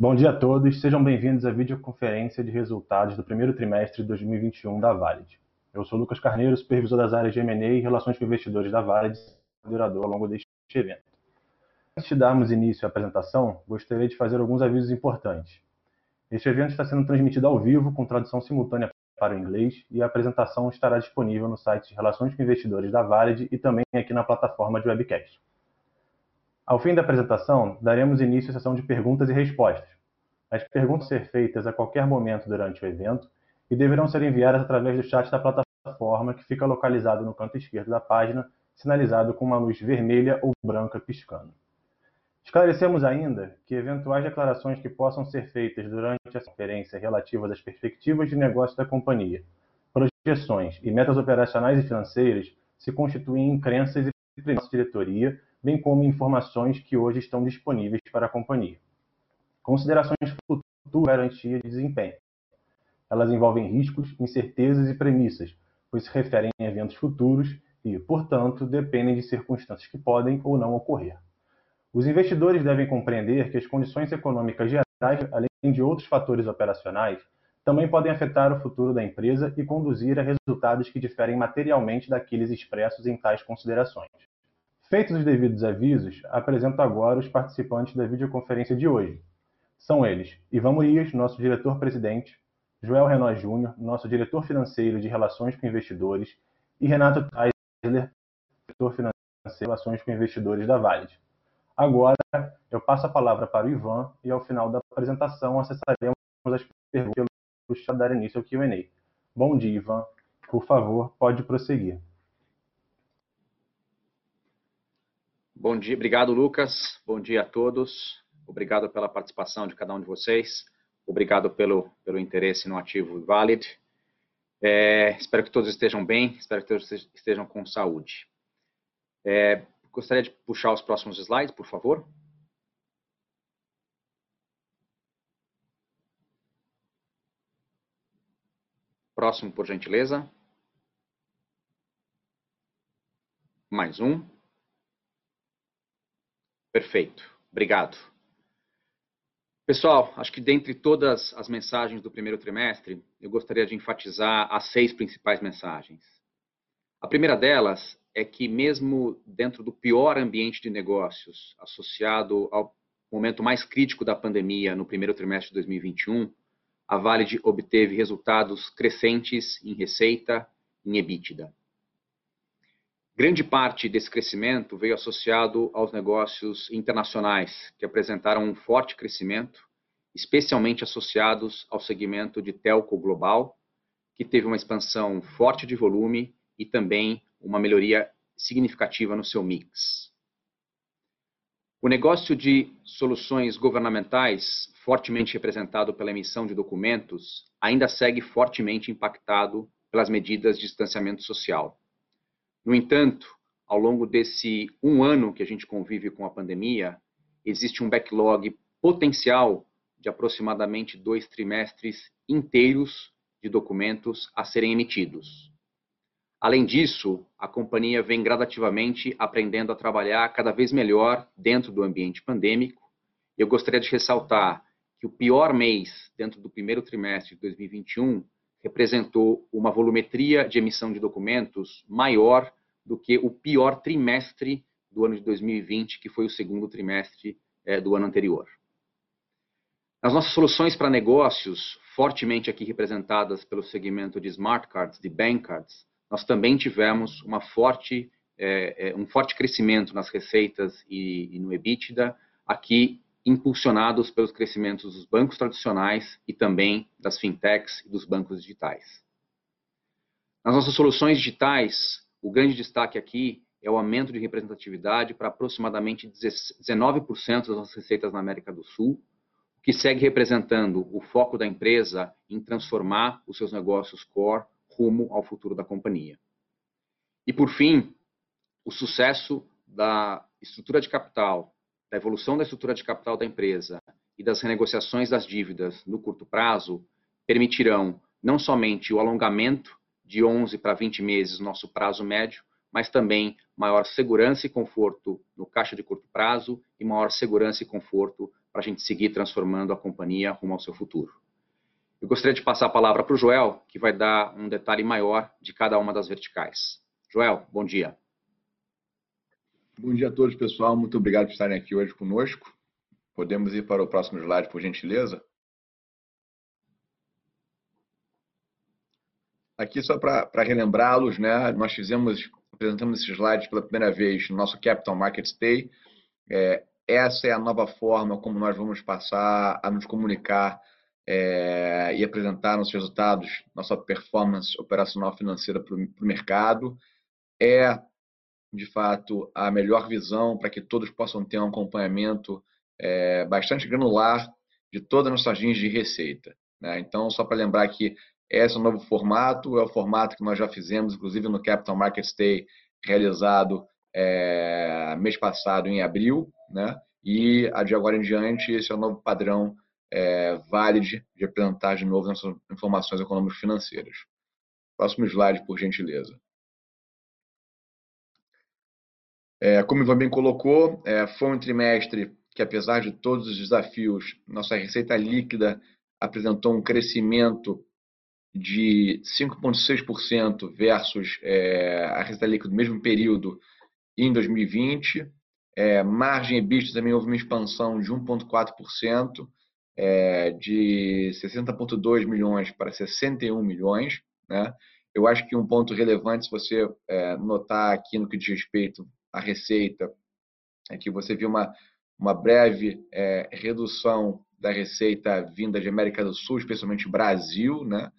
Bom dia a todos, sejam bem-vindos à videoconferência de resultados do primeiro trimestre de 2021 da Valid. Eu sou Lucas Carneiro, supervisor das áreas de M&A e Relações com Investidores da Valid, moderador ao longo deste evento. Antes de darmos início à apresentação, gostaria de fazer alguns avisos importantes. Este evento está sendo transmitido ao vivo, com tradução simultânea para o inglês, e a apresentação estará disponível no site de Relações com Investidores da Valid e também aqui na plataforma de webcast. Ao fim da apresentação, daremos início à sessão de perguntas e respostas. As perguntas ser feitas a qualquer momento durante o evento e deverão ser enviadas através do chat da plataforma que fica localizado no canto esquerdo da página, sinalizado com uma luz vermelha ou branca piscando. Esclarecemos ainda que eventuais declarações que possam ser feitas durante a conferência relativas às perspectivas de negócio da companhia, projeções e metas operacionais e financeiras se constituem em crenças e premissas de diretoria bem como informações que hoje estão disponíveis para a companhia. Considerações futuras garantia de desempenho. Elas envolvem riscos, incertezas e premissas, pois se referem a eventos futuros e, portanto, dependem de circunstâncias que podem ou não ocorrer. Os investidores devem compreender que as condições econômicas gerais, além de outros fatores operacionais, também podem afetar o futuro da empresa e conduzir a resultados que diferem materialmente daqueles expressos em tais considerações. Feitos os devidos avisos, apresento agora os participantes da videoconferência de hoje. São eles Ivan Murias, nosso diretor-presidente, Joel Renó Júnior, nosso diretor financeiro de Relações com Investidores, e Renato Teisler, diretor financeiro de Relações com Investidores da Vale. Agora, eu passo a palavra para o Ivan e, ao final da apresentação, acessaremos as perguntas para dar início ao Q&A. Bom dia, Ivan. Por favor, pode prosseguir. Bom dia, obrigado Lucas, bom dia a todos, obrigado pela participação de cada um de vocês, obrigado pelo, pelo interesse no ativo Valid. É, espero que todos estejam bem, espero que todos estejam com saúde. É, gostaria de puxar os próximos slides, por favor. Próximo, por gentileza. Mais um. Perfeito. Obrigado. Pessoal, acho que dentre todas as mensagens do primeiro trimestre, eu gostaria de enfatizar as seis principais mensagens. A primeira delas é que, mesmo dentro do pior ambiente de negócios, associado ao momento mais crítico da pandemia no primeiro trimestre de 2021, a Valid obteve resultados crescentes em receita, em EBITDA. Grande parte desse crescimento veio associado aos negócios internacionais, que apresentaram um forte crescimento, especialmente associados ao segmento de telco global, que teve uma expansão forte de volume e também uma melhoria significativa no seu mix. O negócio de soluções governamentais, fortemente representado pela emissão de documentos, ainda segue fortemente impactado pelas medidas de distanciamento social. No entanto, ao longo desse um ano que a gente convive com a pandemia, existe um backlog potencial de aproximadamente dois trimestres inteiros de documentos a serem emitidos. Além disso, a companhia vem gradativamente aprendendo a trabalhar cada vez melhor dentro do ambiente pandêmico. Eu gostaria de ressaltar que o pior mês dentro do primeiro trimestre de 2021 representou uma volumetria de emissão de documentos maior do que o pior trimestre do ano de 2020, que foi o segundo trimestre é, do ano anterior. Nas nossas soluções para negócios, fortemente aqui representadas pelo segmento de smart cards, de bank cards, nós também tivemos uma forte, é, um forte crescimento nas receitas e, e no EBITDA, aqui impulsionados pelos crescimentos dos bancos tradicionais e também das fintechs e dos bancos digitais. Nas nossas soluções digitais, o grande destaque aqui é o aumento de representatividade para aproximadamente 19% das nossas receitas na América do Sul, o que segue representando o foco da empresa em transformar os seus negócios core rumo ao futuro da companhia. E, por fim, o sucesso da estrutura de capital, da evolução da estrutura de capital da empresa e das renegociações das dívidas no curto prazo permitirão não somente o alongamento de 11 para 20 meses nosso prazo médio, mas também maior segurança e conforto no caixa de curto prazo e maior segurança e conforto para a gente seguir transformando a companhia rumo ao seu futuro. Eu gostaria de passar a palavra para o Joel, que vai dar um detalhe maior de cada uma das verticais. Joel, bom dia. Bom dia a todos, pessoal. Muito obrigado por estarem aqui hoje conosco. Podemos ir para o próximo slide, por gentileza? Aqui só para relembrá-los, né? Nós fizemos, apresentamos esses slides pela primeira vez no nosso Capital Markets Day. É, essa é a nova forma como nós vamos passar a nos comunicar é, e apresentar nossos resultados, nossa performance operacional financeira para o mercado. É, de fato, a melhor visão para que todos possam ter um acompanhamento é, bastante granular de todas as nossas linhas de receita. Né? Então, só para lembrar que esse é o novo formato, é o formato que nós já fizemos, inclusive no Capital Markets Day, realizado é, mês passado, em abril, né? e de agora em diante, esse é o novo padrão é, válido de apresentar de novo nossas informações econômicas financeiras. Próximo slide, por gentileza. É, como o Ivan bem colocou, é, foi um trimestre que, apesar de todos os desafios, nossa receita líquida apresentou um crescimento de 5,6% versus é, a receita líquida do mesmo período em 2020. É, margem EBITDA também houve uma expansão de 1,4%, é, de 60,2 milhões para 61 milhões. Né? Eu acho que um ponto relevante, se você é, notar aqui no que diz respeito à receita, é que você viu uma uma breve é, redução da receita vinda de América do Sul, especialmente Brasil, né?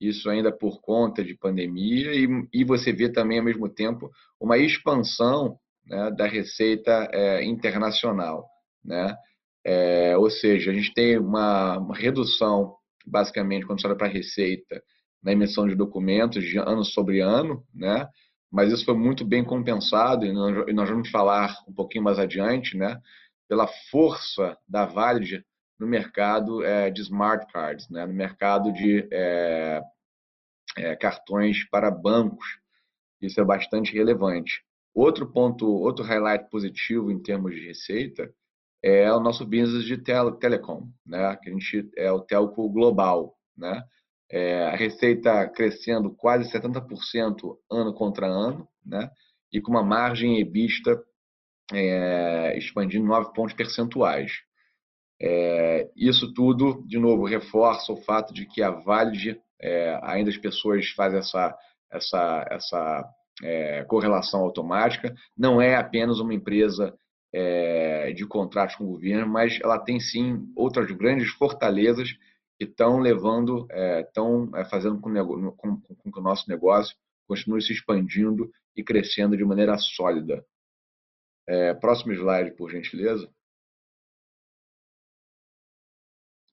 Isso ainda por conta de pandemia e, e você vê também ao mesmo tempo uma expansão né, da receita é, internacional, né? É, ou seja, a gente tem uma, uma redução basicamente quando você olha para a receita na emissão de documentos de ano sobre ano, né? Mas isso foi muito bem compensado e nós, vamos falar um pouquinho mais adiante, né? pela força da Valid no mercado é, de smart cards, né? no mercado de é, é, cartões para bancos. Isso é bastante relevante. Outro ponto, outro highlight positivo em termos de receita é o nosso business de tele, telecom, né? que a gente é o telco global. Né? É, a receita crescendo quase 70% ano contra ano, né? e com uma margem EBITDA é, expandindo 9 pontos percentuais. É, isso tudo, de novo, reforça o fato de que a Valid, é, ainda as pessoas fazem essa, essa, essa é, correlação automática, não é apenas uma empresa é, de contratos com o governo, mas ela tem sim outras grandes fortalezas que estão levando, estão é, fazendo com, com, com que o nosso negócio continue se expandindo e crescendo de maneira sólida. É, próximo slide, por gentileza.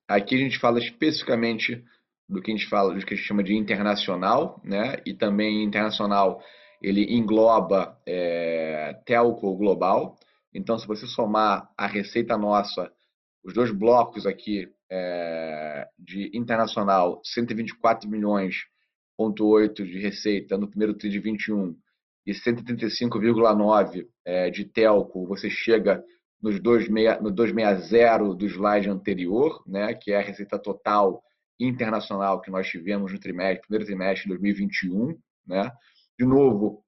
Aqui a gente fala especificamente do que a gente fala, do que a gente chama de internacional, né? E também internacional ele engloba é, telco global. Então, se você somar a receita nossa, os dois blocos aqui é, de internacional, 124 milhões ponto 8 de receita no primeiro tri de 21 e 135,9 é, de telco, você chega nos 26, no 260 do slide anterior, né, que é a receita total internacional que nós tivemos no trimestre, primeiro trimestre de 2021. Né? De novo,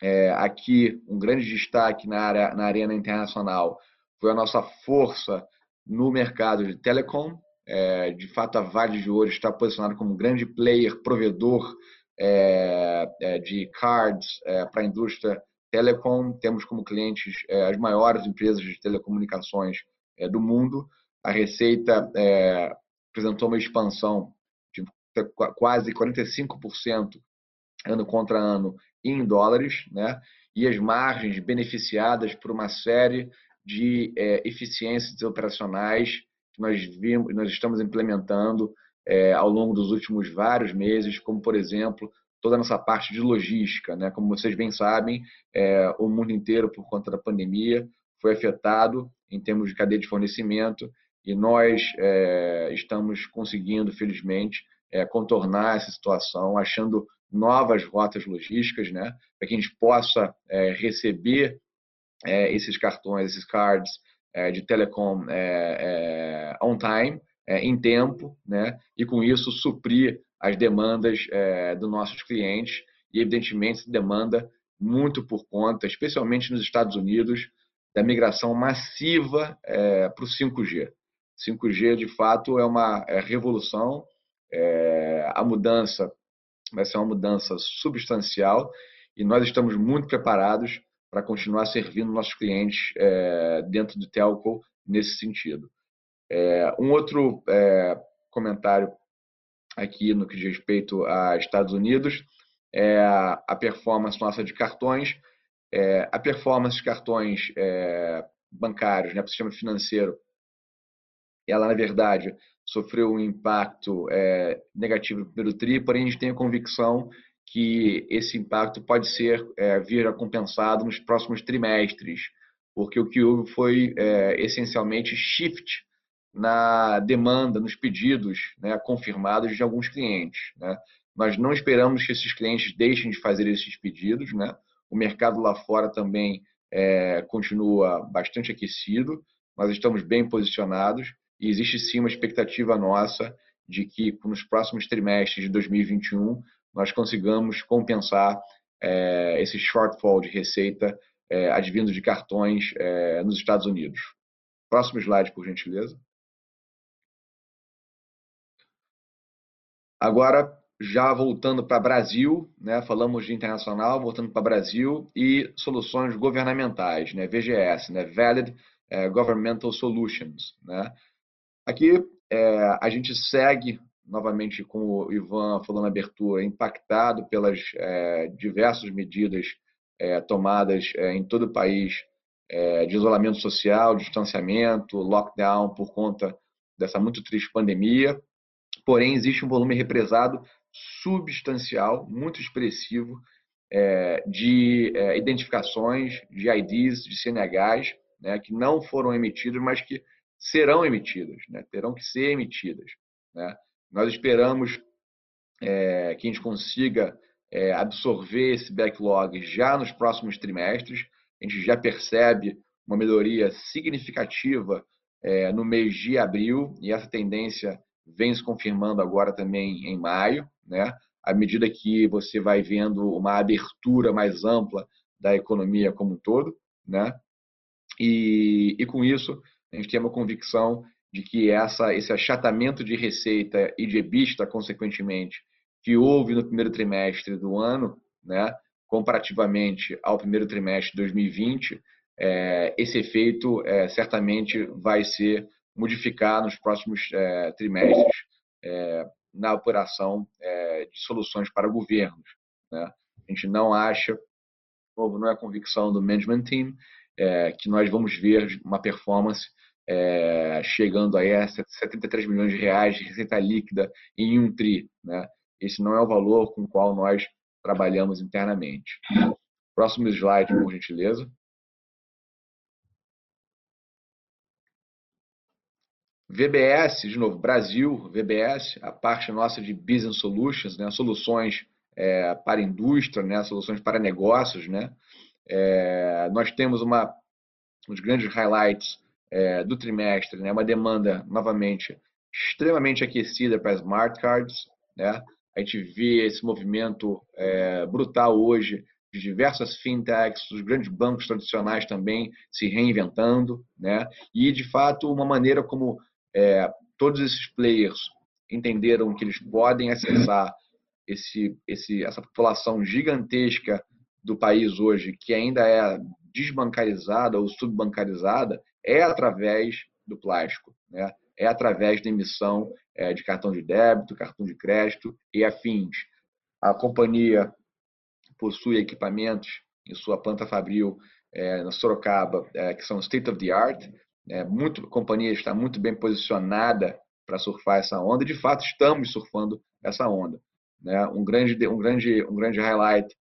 é, aqui um grande destaque na, área, na arena internacional foi a nossa força no mercado de telecom. É, de fato, a Vale de hoje está posicionada como um grande player, provedor é, é, de cards é, para a indústria telecom. Temos como clientes é, as maiores empresas de telecomunicações do mundo. A receita apresentou uma expansão de quase 45% ano contra ano em dólares, né? e as margens beneficiadas por uma série de eficiências operacionais que nós, vimos, nós estamos implementando é, ao longo dos últimos vários meses, como, por exemplo, toda a nossa parte de logística. Né? Como vocês bem sabem, é, o mundo inteiro, por conta da pandemia, foi afetado em termos de cadeia de fornecimento e nós é, estamos conseguindo, felizmente, é, contornar essa situação, achando novas rotas logísticas, né, para que a gente possa é, receber é, esses cartões, esses cards é, de telecom é, on time, em tempo, né? e com isso suprir as demandas dos nossos clientes e, evidentemente, demanda muito por conta, especialmente nos Estados Unidos, da migração massiva para o 5G. 5G, de fato, é uma revolução. a mudança vai ser uma mudança substancial e nós estamos muito preparados para continuar servindo nossos clientes é, dentro do telco nesse sentido. É, um outro é, comentário aqui no que diz respeito a Estados Unidos é a performance nossa de cartões. É, a performance de cartões é, bancários né, para o sistema financeiro, ela, na verdade, sofreu um impacto é, negativo no primeiro TRI, porém a gente tem a convicção que esse impacto pode ser é, vir a compensado nos próximos trimestres, porque o que houve foi é, essencialmente shift na demanda, nos pedidos né, confirmados de alguns clientes. Né? Nós não esperamos que esses clientes deixem de fazer esses pedidos. Né? O mercado lá fora também é, continua bastante aquecido, nós estamos bem posicionados e existe sim uma expectativa nossa de que nos próximos trimestres de 2021 nós consigamos compensar é, esse shortfall de receita é, advindo de cartões é, nos Estados Unidos. Próximo slide, por gentileza. Agora, já voltando para Brasil, né, falamos de internacional, voltando para Brasil e soluções governamentais, né, VGS, né, Valid é, Governmental Solutions. Né. Aqui é, a gente segue novamente com o Ivan falando abertura, impactado pelas é, diversas medidas é, tomadas é, em todo o país é, de isolamento social, distanciamento, lockdown por conta dessa muito triste pandemia. Porém, existe um volume represado substancial, muito expressivo, é, de é, identificações, de IDs, de CNHs, né, que não foram emitidos, mas que serão emitidas, né, terão que ser emitidas. Né. Nós esperamos é, que a gente consiga é, absorver esse backlog já nos próximos trimestres. A gente já percebe uma melhoria significativa é, no mês de abril e essa tendência vem se confirmando agora também em maio, né? À medida que você vai vendo uma abertura mais ampla da economia como um todo, né? E, e com isso a gente tem uma convicção de que essa, esse achatamento de receita e de EBITDA, consequentemente, que houve no primeiro trimestre do ano, né, comparativamente ao primeiro trimestre de 2020, é, esse efeito é, certamente vai ser modificado nos próximos é, trimestres é, na operação é, de soluções para governos. Né? A gente não acha, novo, não é convicção do management team, é, que nós vamos ver uma performance é, chegando aí a 73 milhões de reais de receita líquida em um TRI. Né? Esse não é o valor com o qual nós trabalhamos internamente. Próximo slide, por gentileza. VBS, de novo, Brasil, VBS, a parte nossa de Business Solutions, né, soluções é, para indústria, né, soluções para negócios. Né, é, nós temos uma, um dos grandes highlights é, do trimestre, né? uma demanda, novamente, extremamente aquecida para smart cards. Né? A gente vê esse movimento é, brutal hoje de diversas fintechs, os grandes bancos tradicionais também se reinventando, né? E de fato uma maneira como é, todos esses players entenderam que eles podem acessar esse, esse, essa população gigantesca do país hoje, que ainda é desbancarizada ou subbancarizada, é através do plástico, né? é através da emissão é, de cartão de débito, cartão de crédito e afins. A companhia possui equipamentos em sua planta fabril é, na Sorocaba é, que são state of the art. É, muito, a companhia está muito bem posicionada para surfar essa onda de fato estamos surfando essa onda. Né? Um grande um grande um grande highlight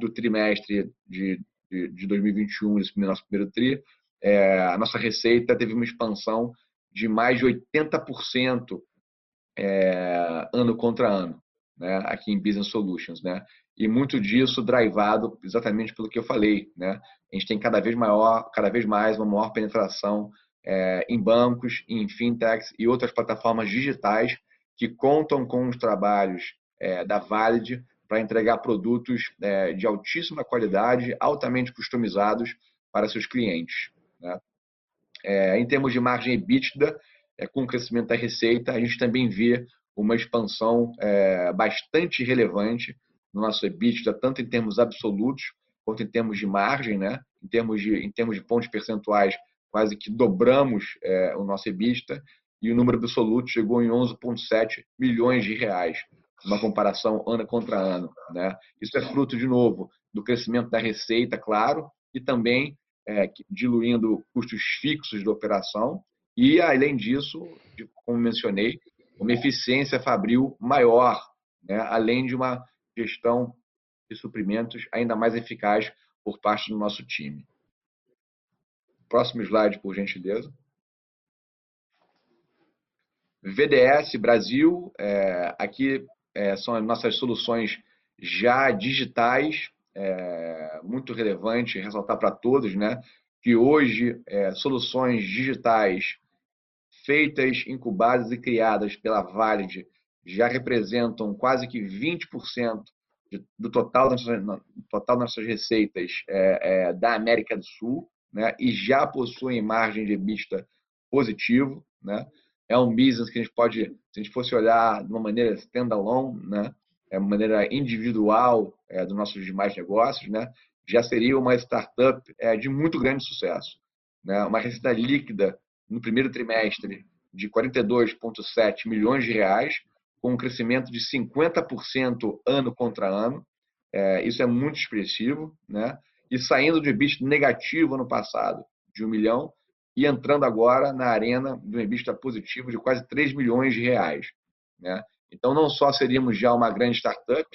do trimestre de, de, de 2021, esse nosso primeiro tri, é, a nossa receita teve uma expansão de mais de 80% é, ano contra ano. né, aqui em Business Solutions, né? E muito disso drivado exatamente pelo que eu falei, né? A gente tem cada vez maior, cada vez mais uma maior penetração é, em bancos, em fintechs e outras plataformas digitais que contam com os trabalhos é, da Valid para entregar produtos é, de altíssima qualidade, altamente customizados para seus clientes. Né? É, em termos de margem EBITDA, é, com o crescimento da receita, a gente também vê uma expansão é, bastante relevante no nosso EBITDA, tanto em termos absolutos quanto em termos de margem, né? em, termos de, em termos de pontos percentuais, quase que dobramos é, o nosso EBITDA e o número absoluto chegou em 11,7 milhões de reais, uma comparação ano contra ano. Né? Isso é fruto, de novo, do crescimento da receita, claro, e também é, diluindo custos fixos da operação e, além disso, como mencionei, uma eficiência fabril maior, né? além de uma gestão de suprimentos ainda mais eficaz por parte do nosso time. Próximo slide, por gentileza. VDS Brasil, é, aqui é, são as nossas soluções já digitais, é, muito relevante ressaltar para todos, né? Que hoje é, soluções digitais feitas, incubadas e criadas pela Valid já representam quase que 20% do total das nossas, total das nossas receitas é, é, da América do Sul, né? E já possuem margem de vista positivo, né? É um business que a gente pode, se a gente fosse olhar de uma maneira standalone, né? É maneira individual é, dos nossos demais negócios, né? Já seria uma startup é, de muito grande sucesso, né? Uma receita líquida no primeiro trimestre de 42,7 milhões de reais, com um crescimento de 50% ano contra ano. É, isso é muito expressivo, né? E saindo de EBITDA negativo ano passado, de um milhão, e entrando agora na arena do EBITDA positivo de quase 3 milhões de reais. Né? Então, não só seríamos já uma grande startup,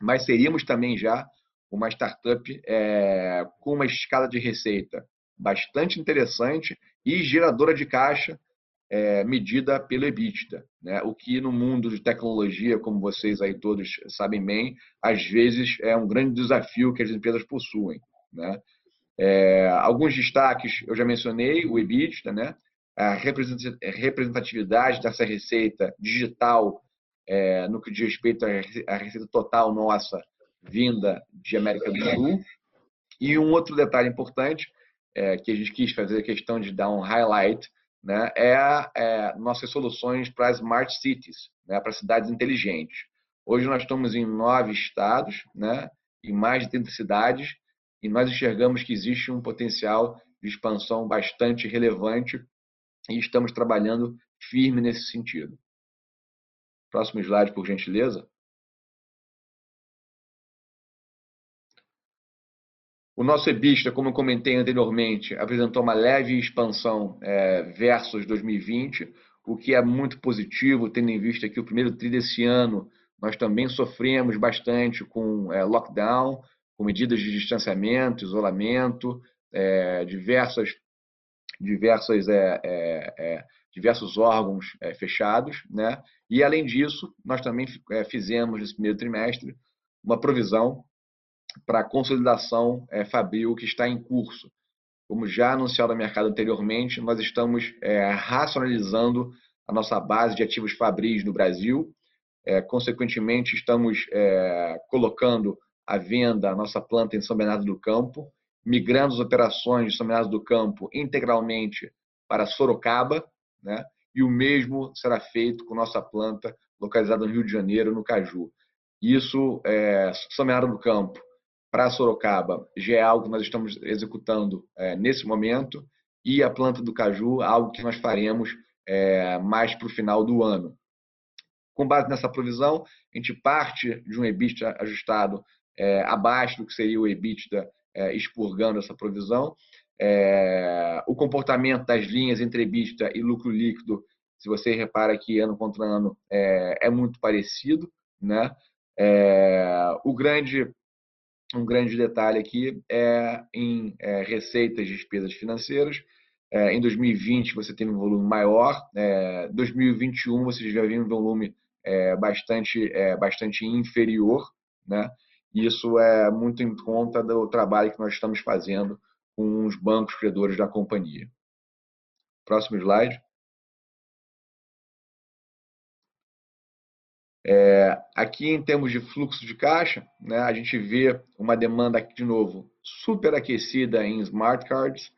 mas seríamos também já uma startup é, com uma escala de receita bastante interessante e geradora de caixa é, medida pelo EBITDA, né? o que no mundo de tecnologia, como vocês aí todos sabem bem, às vezes é um grande desafio que as empresas possuem. Né? É, alguns destaques eu já mencionei, o EBITDA, né? a representatividade dessa receita digital é, no que diz respeito à receita total nossa vinda de América do Sul. E um outro detalhe importante é, que a gente quis fazer a questão de dar um highlight né, é, é nossas soluções para smart cities, né, para cidades inteligentes. Hoje nós estamos em nove estados, né, em mais de 30 cidades, e nós enxergamos que existe um potencial de expansão bastante relevante e estamos trabalhando firme nesse sentido. Próximo slide, por gentileza. O nosso EBITDA, como eu comentei anteriormente, apresentou uma leve expansão é, versus 2020, o que é muito positivo, tendo em vista que o primeiro tri desse ano nós também sofremos bastante com é, lockdown, com medidas de distanciamento, isolamento, é, diversas, diversas, é, é, é diversos órgãos fechados, né? E além disso, nós também fizemos nesse primeiro trimestre uma provisão para a consolidação é, Fabril que está em curso. Como já anunciado no mercado anteriormente, nós estamos é, racionalizando a nossa base de ativos Fabris no Brasil. É, consequentemente, estamos é, colocando à venda a nossa planta em São Bernardo do Campo, migrando as operações de São Bernardo do Campo integralmente para Sorocaba, né? E o mesmo será feito com nossa planta localizada no Rio de Janeiro, no Caju. Isso, é, Bernardo do Campo, para Sorocaba já é algo que nós estamos executando é, nesse momento e a planta do caju algo que nós faremos é, mais para o final do ano. Com base nessa provisão, a gente parte de um EBITDA ajustado é, abaixo do que seria o EBITDA é, expurgando essa provisão. É, o comportamento das linhas entre EBITDA e lucro líquido, se você repara que ano contra ano é, é muito parecido. Né? o grande um grande detalhe aqui é em é, receitas e despesas financeiras. É, em 2020 você teve um volume maior, é, 2021 você já viu um volume é, bastante, é, bastante inferior, né? Isso é muito em conta do trabalho que nós estamos fazendo com os bancos credores da companhia. Próximo slide. É, aqui, em termos de fluxo de caixa, né, a gente vê uma demanda, de novo, superaquecida em smart cards,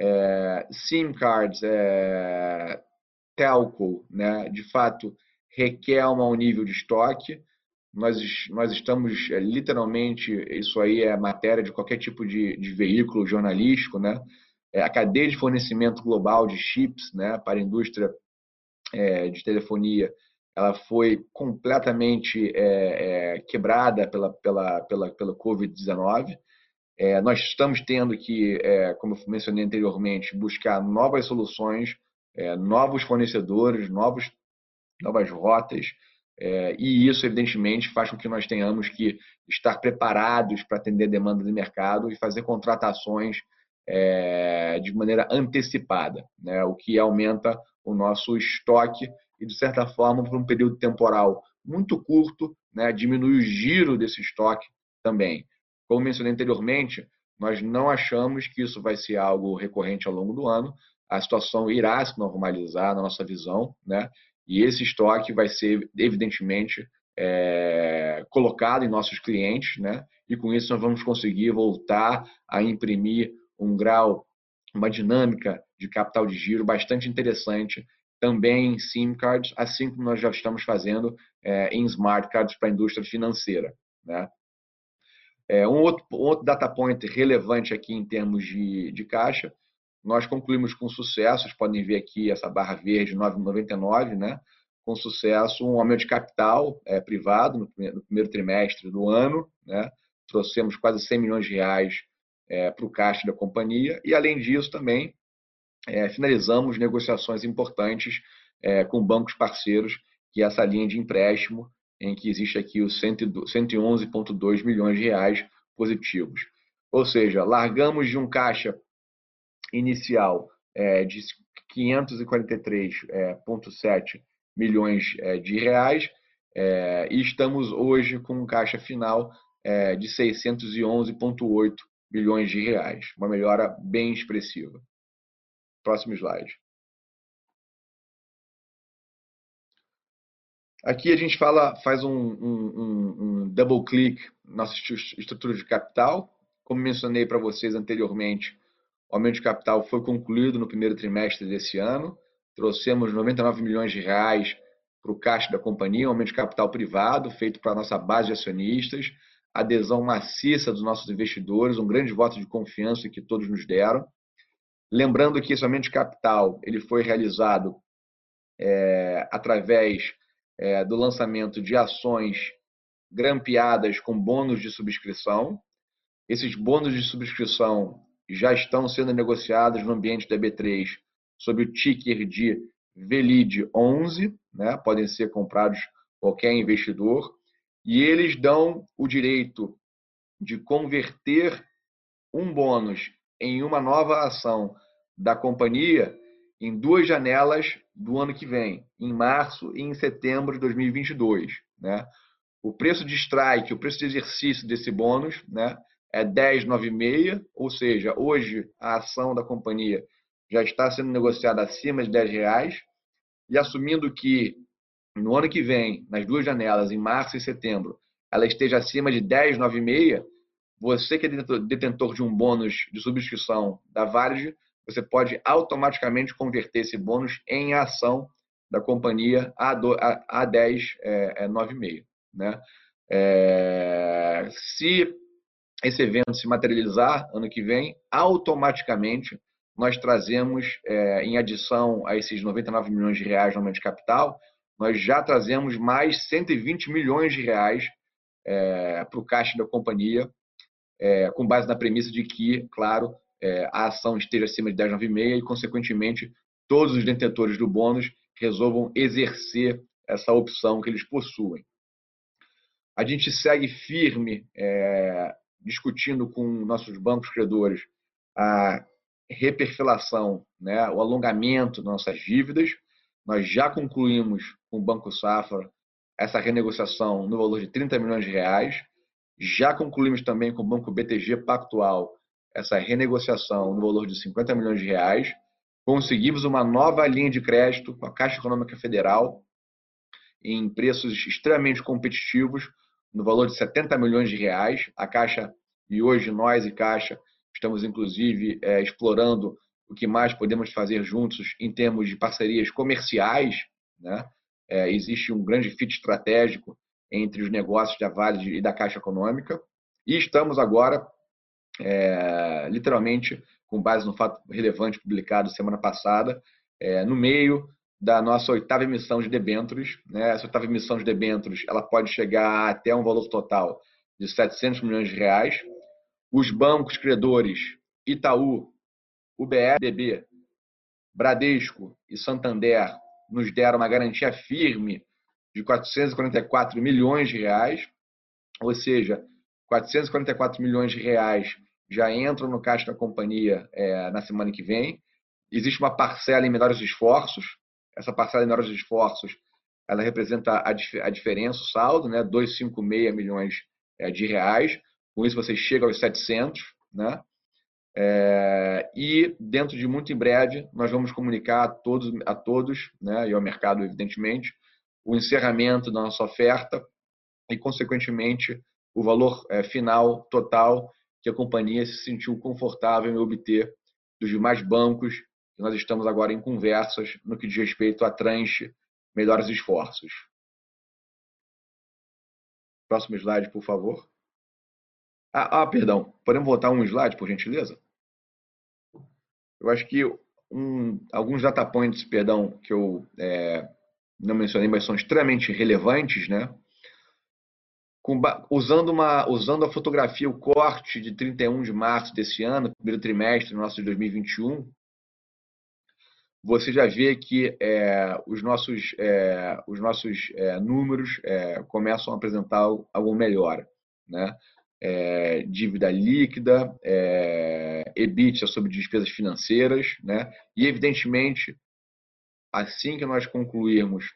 é, SIM cards, é, telco, né, de fato, requer um nível de estoque. Nós, nós estamos, é, literalmente, isso aí é matéria de qualquer tipo de, de veículo jornalístico, né? É, a cadeia de fornecimento global de chips né, para a indústria é, de telefonia ela foi completamente é, é, quebrada pela, pela, pela, pela Covid-19. É, nós estamos tendo que, como eu mencionei anteriormente, buscar novas soluções, novos fornecedores, novos, novas rotas, é, e isso, evidentemente, faz com que nós tenhamos que estar preparados para atender a demanda do mercado e fazer contratações de maneira antecipada, né, o que aumenta o nosso estoque e, de certa forma, por um período temporal muito curto, né, diminui o giro desse estoque também. Como mencionei anteriormente, nós não achamos que isso vai ser algo recorrente ao longo do ano. A situação irá se normalizar na nossa visão, né? E esse estoque vai ser, evidentemente, é, colocado em nossos clientes, né? E com isso nós vamos conseguir voltar a imprimir um grau, uma dinâmica de capital de giro bastante interessante também em SIM cards, assim como nós já estamos fazendo é, em smart cards para a indústria financeira. Né? É, um, outro, um outro data point relevante aqui em termos de, de caixa, nós concluímos com sucesso, vocês podem ver aqui essa barra verde 9,99, né? com sucesso um aumento de capital é, privado no primeiro, no primeiro, trimestre do ano, né? trouxemos quase 100 milhões de reais é, para o caixa da companhia e, além disso, também é, finalizamos negociações importantes é, com bancos parceiros, que é essa linha de empréstimo, em que existe aqui os 111,2 milhões de reais positivos. Ou seja, largamos de um caixa inicial é, de 543,7 é, milhões é, de reais é, e estamos hoje com um caixa final de 611,8 bilhões de reais, uma melhora bem expressiva. Próximo slide. Aqui a gente fala, faz um, um, um double click na nossa estrutura de capital. Como mencionei para vocês anteriormente, o aumento de capital foi concluído no primeiro trimestre desse ano. Trouxemos 99 milhões de reais para o caixa da companhia, um aumento de capital privado feito para a nossa base de acionistas, adesão maciça dos nossos investidores, um grande voto de confiança que todos nos deram. Lembrando que esse aumento de capital ele foi realizado é, através é, do lançamento de ações grampeadas com bônus de subscrição. Esses bônus de subscrição já estão sendo negociados no ambiente da B3 sob o ticker de VLID11, né? podem ser comprados qualquer investidor, e eles dão o direito de converter um bônus em uma nova ação da companhia em duas janelas do ano que vem, em março e em setembro de 2022. Né? O preço de strike, o preço de exercício desse bônus né, é 10,96, ou seja, hoje a ação da companhia já está sendo negociada acima de 10 reais, e assumindo que no ano que vem, nas duas janelas, em março e setembro, ela esteja acima de 10,96, você que é detentor de um bônus de subscrição da Varig, você pode automaticamente converter esse bônus em ação da companhia a, a, a 10, é, é 9,5. Né? É, se esse evento se materializar ano que vem, automaticamente nós trazemos, é, em adição a esses 99 milhões de reais no aumento de capital, nós já trazemos mais 120 milhões de reais é, para o caixa da companhia é, com base na premissa de que, claro, é, a ação esteja acima de 10,96 e, consequentemente, todos os detentores do bônus resolvam exercer essa opção que eles possuem. A gente segue firme é, discutindo com nossos bancos credores a reperfilação, né, o alongamento das nossas dívidas. Nós já concluímos com o Banco Safra essa renegociação no valor de 30 milhões de reais. Já concluímos também com o Banco BTG Pactual essa renegociação no valor de 50 milhões de reais. Conseguimos uma nova linha de crédito com a Caixa Econômica Federal em preços extremamente competitivos, no valor de 70 milhões de reais. A Caixa, e hoje nós e Caixa, estamos inclusive é, explorando o que mais podemos fazer juntos em termos de parcerias comerciais. Né? É, existe um grande fit estratégico entre os negócios da Vale e da Caixa Econômica. E estamos agora, é, literalmente, com base no fato relevante publicado semana passada, é, no meio da nossa oitava emissão de debêntures. Né? Essa oitava emissão de debêntures ela pode chegar até um valor total de 700 milhões de reais. Os bancos credores Itaú, UBRDB, Bradesco e Santander nos deram uma garantia firme de 444 milhões de reais, ou seja, 444 milhões de reais já entram no caixa da companhia é, na semana que vem. Existe uma parcela em menores esforços. Essa parcela em menores esforços ela representa a, a diferença, o saldo, né? 256 milhões é, de reais. Com isso você chega aos 700, né? É, e dentro de muito em breve nós vamos comunicar a todos, a todos, né, e ao mercado evidentemente, o encerramento da nossa oferta e consequentemente o valor é, final total que a companhia se sentiu confortável em obter dos demais bancos nós estamos agora em conversas no que diz respeito a tranche melhores esforços. Próximo slide, por favor. Ah, ah, perdão. Podemos voltar um slide, por gentileza? Eu acho que um, alguns data points, perdão, que eu é, não mencionei, mas são extremamente relevantes, né? Com, usando, uma, usando a fotografia, o corte de 31 de março desse ano, primeiro trimestre nosso de 2021, você já vê que é, os nossos, é, os nossos é, números é, começam a apresentar alguma melhora. Né? É, dívida líquida, é, EBITDA sobre despesas financeiras, né? e evidentemente, assim que nós concluirmos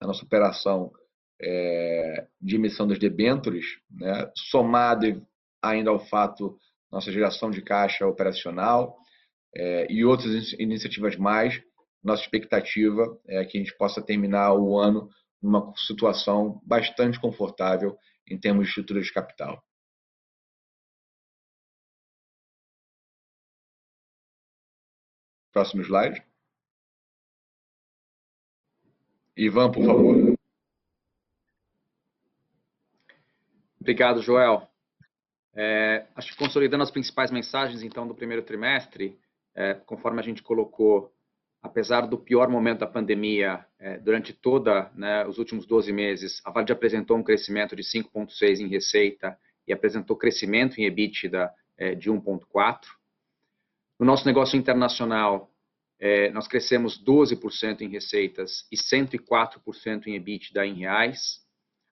a nossa operação é, de emissão das debêntures, né? somado ainda ao fato nossa geração de caixa operacional, é, e outras iniciativas mais, nossa expectativa é que a gente possa terminar o ano numa situação bastante confortável em termos de estrutura de capital. Próximo slide. Ivan, por favor. Obrigado, Joel. É, acho que consolidando as principais mensagens, então, do primeiro trimestre, é, conforme a gente colocou, apesar do pior momento da pandemia, é, durante toda né, os últimos 12 meses, a Vale apresentou um crescimento de 5,6 em receita e apresentou crescimento em EBITDA é, de 1,4. No nosso negócio internacional, é, nós crescemos 12% em receitas e 104% em EBITDA em reais.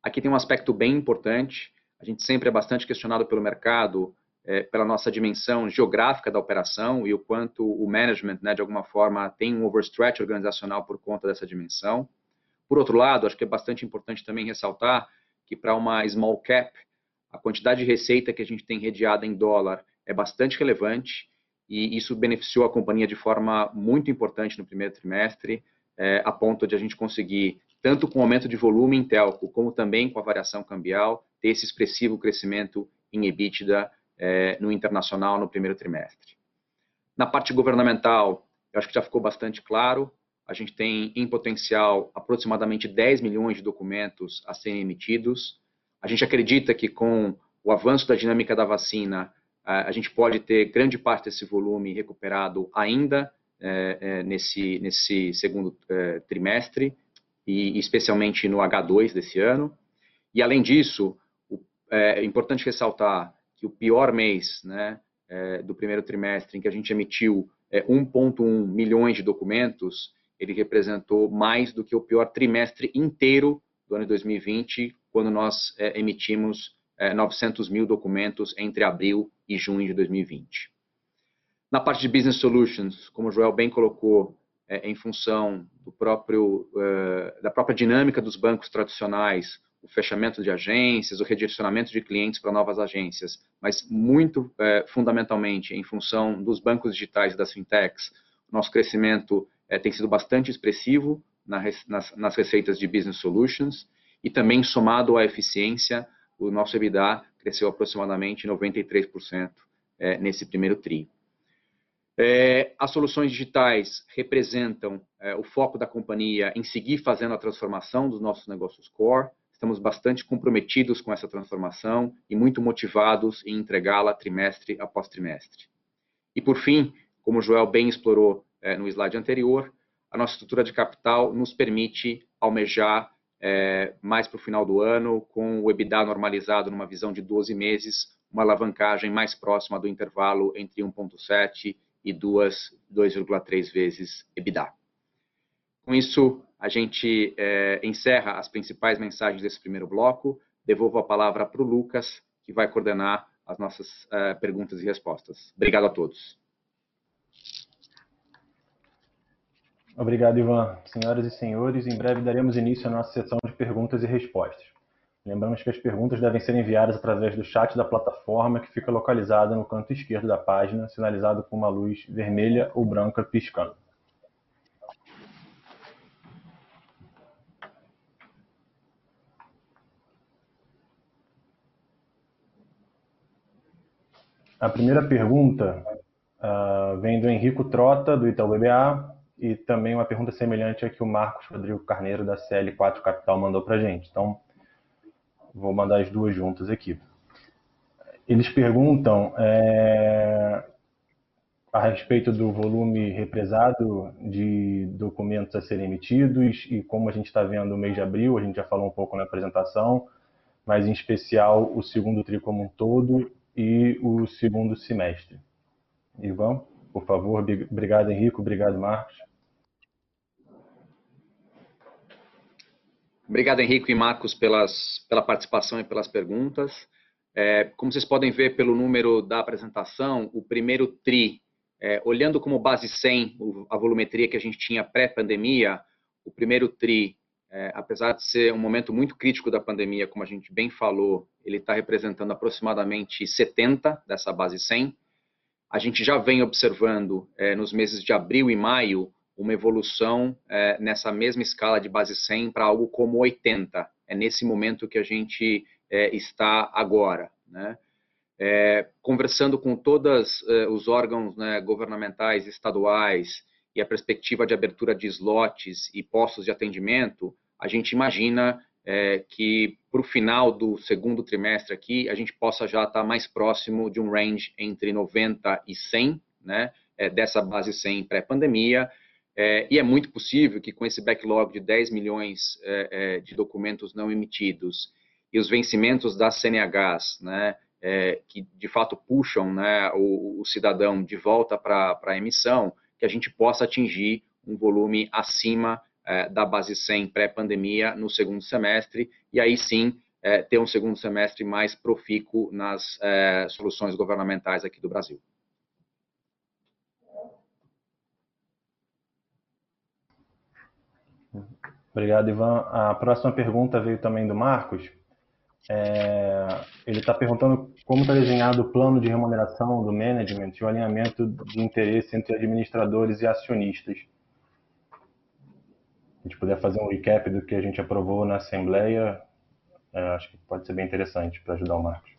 Aqui tem um aspecto bem importante. A gente sempre é bastante questionado pelo mercado é, pela nossa dimensão geográfica da operação e o quanto o management, né, de alguma forma, tem um overstretch organizacional por conta dessa dimensão. Por outro lado, acho que é bastante importante também ressaltar que para uma small cap, a quantidade de receita que a gente tem redeada em dólar é bastante relevante e isso beneficiou a companhia de forma muito importante no primeiro trimestre, é, a ponto de a gente conseguir, tanto com o aumento de volume em telco, como também com a variação cambial, ter esse expressivo crescimento em EBITDA é, no internacional no primeiro trimestre. Na parte governamental, eu acho que já ficou bastante claro, a gente tem em potencial aproximadamente 10 milhões de documentos a serem emitidos. A gente acredita que com o avanço da dinâmica da vacina, a gente pode ter grande parte desse volume recuperado ainda é, é, nesse, nesse segundo é, trimestre, e especialmente no H2 desse ano. E, além disso, é importante ressaltar que o pior mês né, é, do primeiro trimestre, em que a gente emitiu é, 1,1 milhões de documentos, ele representou mais do que o pior trimestre inteiro do ano de 2020, quando nós é, emitimos 900 é, mil documentos entre abril e junho de 2020. Na parte de Business Solutions, como o Joel bem colocou, é, em função próprio, uh, da própria dinâmica dos bancos tradicionais, o fechamento de agências, o redirecionamento de clientes para novas agências, mas muito uh, fundamentalmente em função dos bancos digitais e das fintechs, nosso crescimento uh, tem sido bastante expressivo na, nas, nas receitas de business solutions e também somado à eficiência, o nosso EBITDA cresceu aproximadamente 93% nesse primeiro tri. É, as soluções digitais representam é, o foco da companhia em seguir fazendo a transformação dos nossos negócios core. Estamos bastante comprometidos com essa transformação e muito motivados em entregá-la trimestre após trimestre. E por fim, como o Joel bem explorou é, no slide anterior, a nossa estrutura de capital nos permite almejar é, mais para o final do ano, com o EBITDA normalizado numa visão de 12 meses, uma alavancagem mais próxima do intervalo entre 1,7 e 2,3 vezes EBITDA. Com isso, a gente é, encerra as principais mensagens desse primeiro bloco. Devolvo a palavra para o Lucas, que vai coordenar as nossas é, perguntas e respostas. Obrigado a todos. Obrigado, Ivan. Senhoras e senhores, em breve daremos início à nossa sessão de perguntas e respostas. Lembramos que as perguntas devem ser enviadas através do chat da plataforma que fica localizada no canto esquerdo da página, sinalizado com uma luz vermelha ou branca piscando. A primeira pergunta uh, vem do Henrico Trota, do Itaú BBA, e também uma pergunta semelhante a que o Marcos Rodrigo Carneiro, da CL4 Capital, mandou para a gente. Então, Vou mandar as duas juntas aqui. Eles perguntam é, a respeito do volume represado de documentos a serem emitidos e como a gente está vendo o mês de abril, a gente já falou um pouco na apresentação, mas em especial o segundo tri como um todo e o segundo semestre. Ivan, por favor, obrigado Henrique, obrigado Marcos. Obrigado, Henrique e Marcos, pelas, pela participação e pelas perguntas. É, como vocês podem ver pelo número da apresentação, o primeiro TRI, é, olhando como base 100 a volumetria que a gente tinha pré-pandemia, o primeiro TRI, é, apesar de ser um momento muito crítico da pandemia, como a gente bem falou, ele está representando aproximadamente 70 dessa base 100. A gente já vem observando é, nos meses de abril e maio uma evolução é, nessa mesma escala de base 100 para algo como 80. É nesse momento que a gente é, está agora. Né? É, conversando com todos é, os órgãos né, governamentais, estaduais, e a perspectiva de abertura de slots e postos de atendimento, a gente imagina é, que para o final do segundo trimestre aqui, a gente possa já estar mais próximo de um range entre 90 e 100, né, é, dessa base 100 pré-pandemia, é, e é muito possível que com esse backlog de 10 milhões é, é, de documentos não emitidos e os vencimentos das CNHs, né, é, que de fato puxam né, o, o, cidadão de volta para a emissão, que a gente possa atingir um volume acima é, da base 100 pré-pandemia no segundo semestre, e aí sim é, ter um segundo semestre mais profícuo nas soluções governamentais aqui do Brasil. Obrigado, Ivan. A próxima pergunta veio também do Marcos. É, ele está perguntando como está desenhado o plano de remuneração do management e o alinhamento de interesse entre administradores e acionistas. A gente puder fazer um recap do que a gente aprovou na Assembleia, é, acho que pode ser bem interessante para ajudar o Marcos.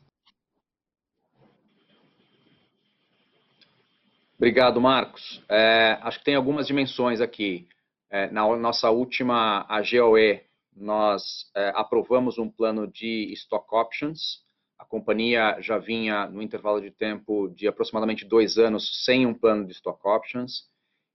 Obrigado, Marcos. É, acho que tem algumas dimensões aqui. É, na nossa última AGOE, nós é, aprovamos um plano de stock options. A companhia já vinha no intervalo de tempo de aproximadamente dois anos sem um plano de stock options.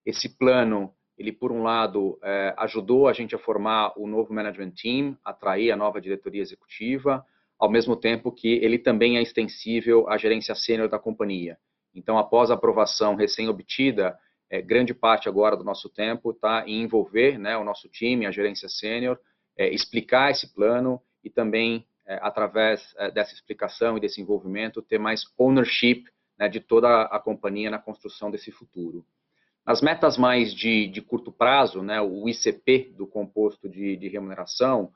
Esse plano, ele por um lado é, ajudou a gente a formar o novo management team, atrair a nova diretoria executiva, ao mesmo tempo que ele também é extensível à gerência sênior da companhia. Então, após a aprovação recém-obtida, é, grande parte agora do nosso tempo está em envolver né, o nosso time, a gerência sênior, é, explicar esse plano e também, através dessa explicação e desse envolvimento, ter mais ownership né, de toda a companhia na construção desse futuro. Nas metas mais de, de curto prazo, né, o ICP do composto de, de remuneração,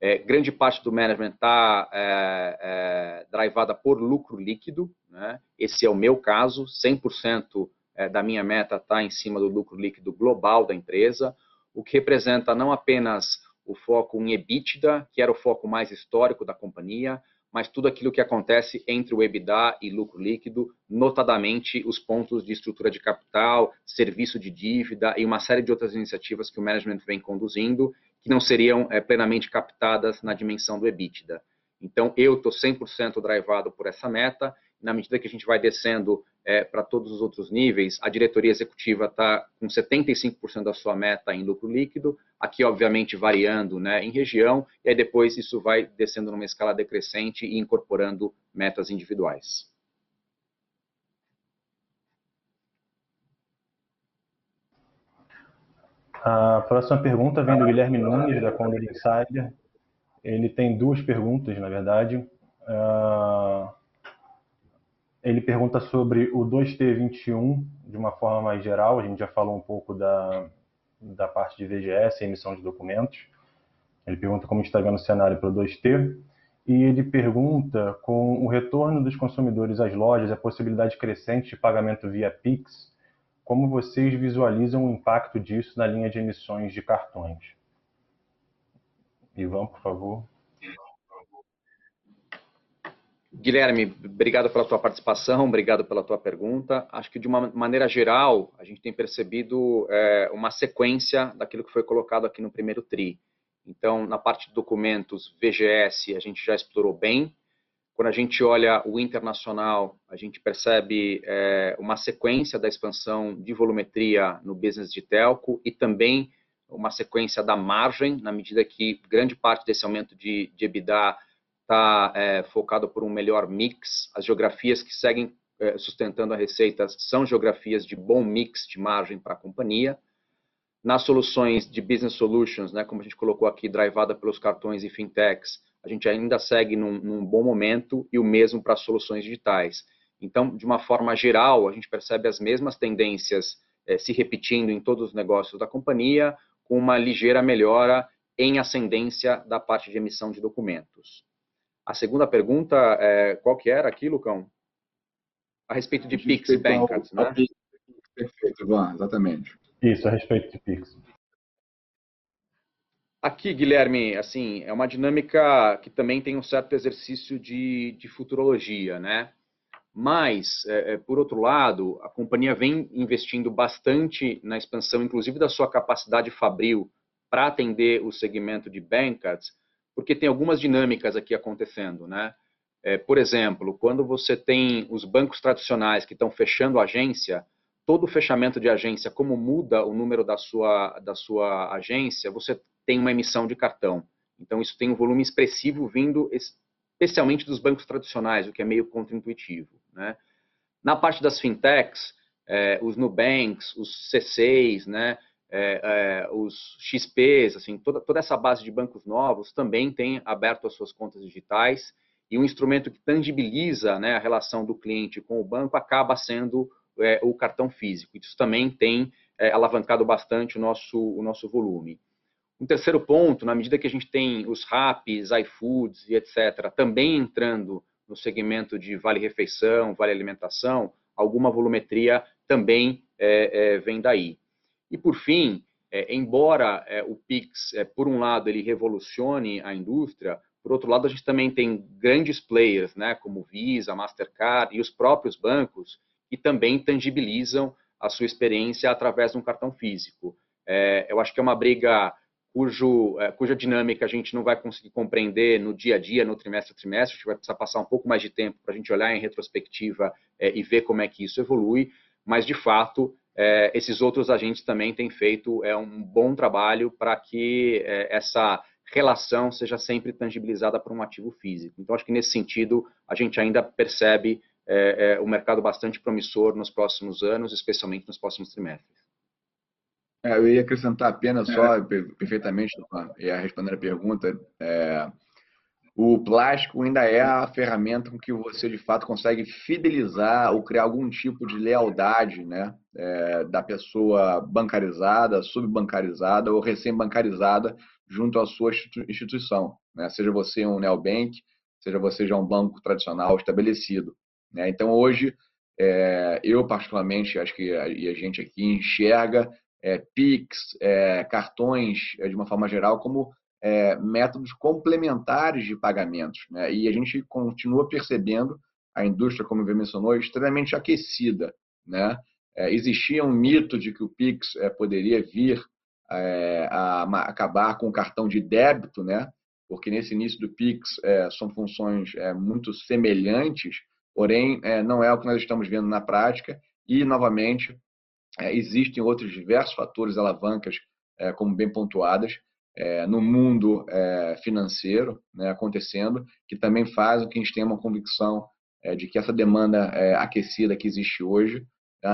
é, grande parte do management está é, é, drivada por lucro líquido. Né? Esse é o meu caso, 100% é, da minha meta está em cima do lucro líquido global da empresa, o que representa não apenas o foco em EBITDA, que era o foco mais histórico da companhia, mas tudo aquilo que acontece entre o EBITDA e lucro líquido, notadamente os pontos de estrutura de capital, serviço de dívida e uma série de outras iniciativas que o management vem conduzindo que não seriam é, plenamente captadas na dimensão do EBITDA. Então, eu estou 100% drivado por essa meta. Na medida que a gente vai descendo é, para todos os outros níveis, a diretoria executiva está com 75% da sua meta em lucro líquido, aqui, obviamente, variando né, em região, e aí depois isso vai descendo numa escala decrescente e incorporando metas individuais. A próxima pergunta vem do Guilherme Nunes, da Condor Insider. Ele tem duas perguntas, na verdade. Uh, ele pergunta sobre o 2T21 de uma forma mais geral. A gente já falou um pouco da, da parte de VGS, emissão de documentos. Ele pergunta como está vendo o cenário para o 2T. E ele pergunta, com o retorno dos consumidores às lojas, a possibilidade crescente de pagamento via Pix, como vocês visualizam o impacto disso na linha de emissões de cartões? Ivan, por favor. Guilherme, obrigado pela tua participação, obrigado pela tua pergunta. Acho que de uma maneira geral, a gente tem percebido é, uma sequência daquilo que foi colocado aqui no primeiro TRI. Então, na parte de documentos, VGS, a gente já explorou bem, quando a gente olha o internacional, a gente percebe é, uma sequência da expansão de volumetria no business de telco e também uma sequência da margem, na medida que grande parte desse aumento de, de EBITDA está é, focado por um melhor mix. As geografias que seguem é, sustentando a receita são geografias de bom mix de margem para a companhia. Nas soluções de business solutions, né, como a gente colocou aqui, drivada pelos cartões e fintechs, a gente ainda segue num, num bom momento e o mesmo para soluções digitais. Então, de uma forma geral, a gente percebe as mesmas tendências eh, se repetindo em todos os negócios da companhia, com uma ligeira melhora em ascendência da parte de emissão de documentos. A segunda pergunta, é, qual que era aqui, Lucão? A respeito de PIX e Bankcards, né? Perfeito, Ivan, exatamente. Isso, a respeito de PIX. Aqui, Guilherme, assim, é uma dinâmica que também tem um certo exercício de, de futurologia, né? Mas, é, é, por outro lado, a companhia vem investindo bastante na expansão, inclusive da sua capacidade fabril para atender o segmento de bankcards, porque tem algumas dinâmicas aqui acontecendo, né? É, por exemplo, quando você tem os bancos tradicionais que estão fechando agência, todo fechamento de agência, como muda o número da sua, da sua agência, você tem uma emissão de cartão. Então, isso tem um volume expressivo vindo especialmente dos bancos tradicionais, o que é meio contraintuitivo. Né? Na parte das fintechs, é, os Nubanks, os C6, né, é, é, os XPs, assim, toda, toda essa base de bancos novos também tem aberto as suas contas digitais e um instrumento que tangibiliza né, a relação do cliente com o banco acaba sendo é, o cartão físico. Isso também tem é, alavancado bastante o nosso, o nosso volume. Um terceiro ponto, na medida que a gente tem os RAPs, iFoods e etc., também entrando no segmento de vale-refeição, vale-alimentação, alguma volumetria também é, é, vem daí. E, por fim, é, embora é, o PIX, é, por um lado, ele revolucione a indústria, por outro lado, a gente também tem grandes players, né, como Visa, Mastercard e os próprios bancos, que também tangibilizam a sua experiência através de um cartão físico. É, eu acho que é uma briga cujo, é, cuja dinâmica a gente não vai conseguir compreender no dia a dia, no trimestre a trimestre, a gente vai precisar passar um pouco mais de tempo para a gente olhar em retrospectiva é, e ver como é que isso evolui, mas de fato é, esses outros agentes também têm feito é, um bom trabalho para que é, essa relação seja sempre tangibilizada por um ativo físico. Então acho que nesse sentido a gente ainda percebe é, é, o mercado bastante promissor nos próximos anos, especialmente nos próximos trimestres. É, eu ia acrescentar apenas só, é. perfeitamente, ia responder a pergunta. O plástico ainda é a ferramenta com que você de fato consegue fidelizar ou criar algum tipo de lealdade né, é, da pessoa bancarizada, subbancarizada ou recém-bancarizada junto à sua instituição. Né? Seja você um neobank, seja você já um banco tradicional estabelecido. Né? Então, hoje, é, eu particularmente, acho que a, e a gente aqui enxerga é, PIX, é, cartões, é, de uma forma geral, como é, métodos complementares de pagamentos. Né? E a gente continua percebendo a indústria, como você mencionou, extremamente aquecida. Né? É, existia um mito de que o Pix é, poderia vir é, a, a, acabar com o cartão de débito, né? porque nesse início do Pix é, são funções é, muito semelhantes, porém não é o que nós estamos vendo na prática. E, novamente, existem outros diversos fatores alavancas, como bem pontuadas, é, no mundo é, financeiro né, acontecendo, que também faz com que a gente tenha uma convicção é, de que essa demanda é, aquecida que existe hoje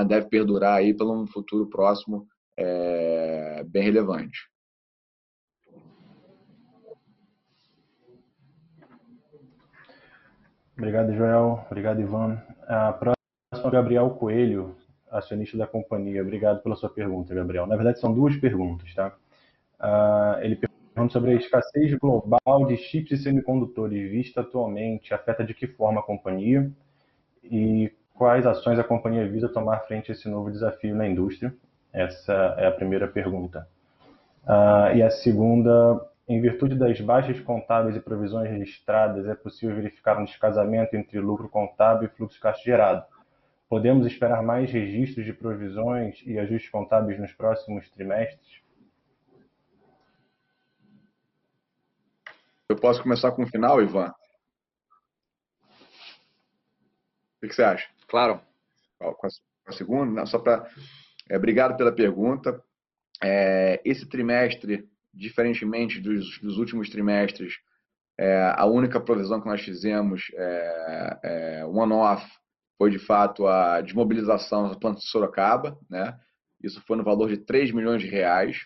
deve perdurar aí pelo um futuro próximo é, bem relevante. Obrigado, Joel. Obrigado, Ivan. A próxima Gabriel Coelho, acionista da companhia. Obrigado pela sua pergunta, Gabriel. Na verdade, são duas perguntas, tá? Uh, ele pergunta sobre a escassez global de chips e semicondutores vista atualmente, afeta de que forma a companhia e quais ações a companhia visa tomar frente a esse novo desafio na indústria? Essa é a primeira pergunta. Uh, e a segunda, em virtude das baixas contábeis e provisões registradas, é possível verificar um descasamento entre lucro contábil e fluxo caixa gerado. Podemos esperar mais registros de provisões e ajustes contábeis nos próximos trimestres? Eu posso começar com o final, Ivan? O que você acha? Claro. Com a, segunda? Só para. É, obrigado pela pergunta. É, esse trimestre, diferentemente dos, dos últimos trimestres, é, a única provisão que nós fizemos, é, é, one-off, foi de fato a desmobilização da planta de Sorocaba. Né? Isso foi no valor de 3 milhões de reais.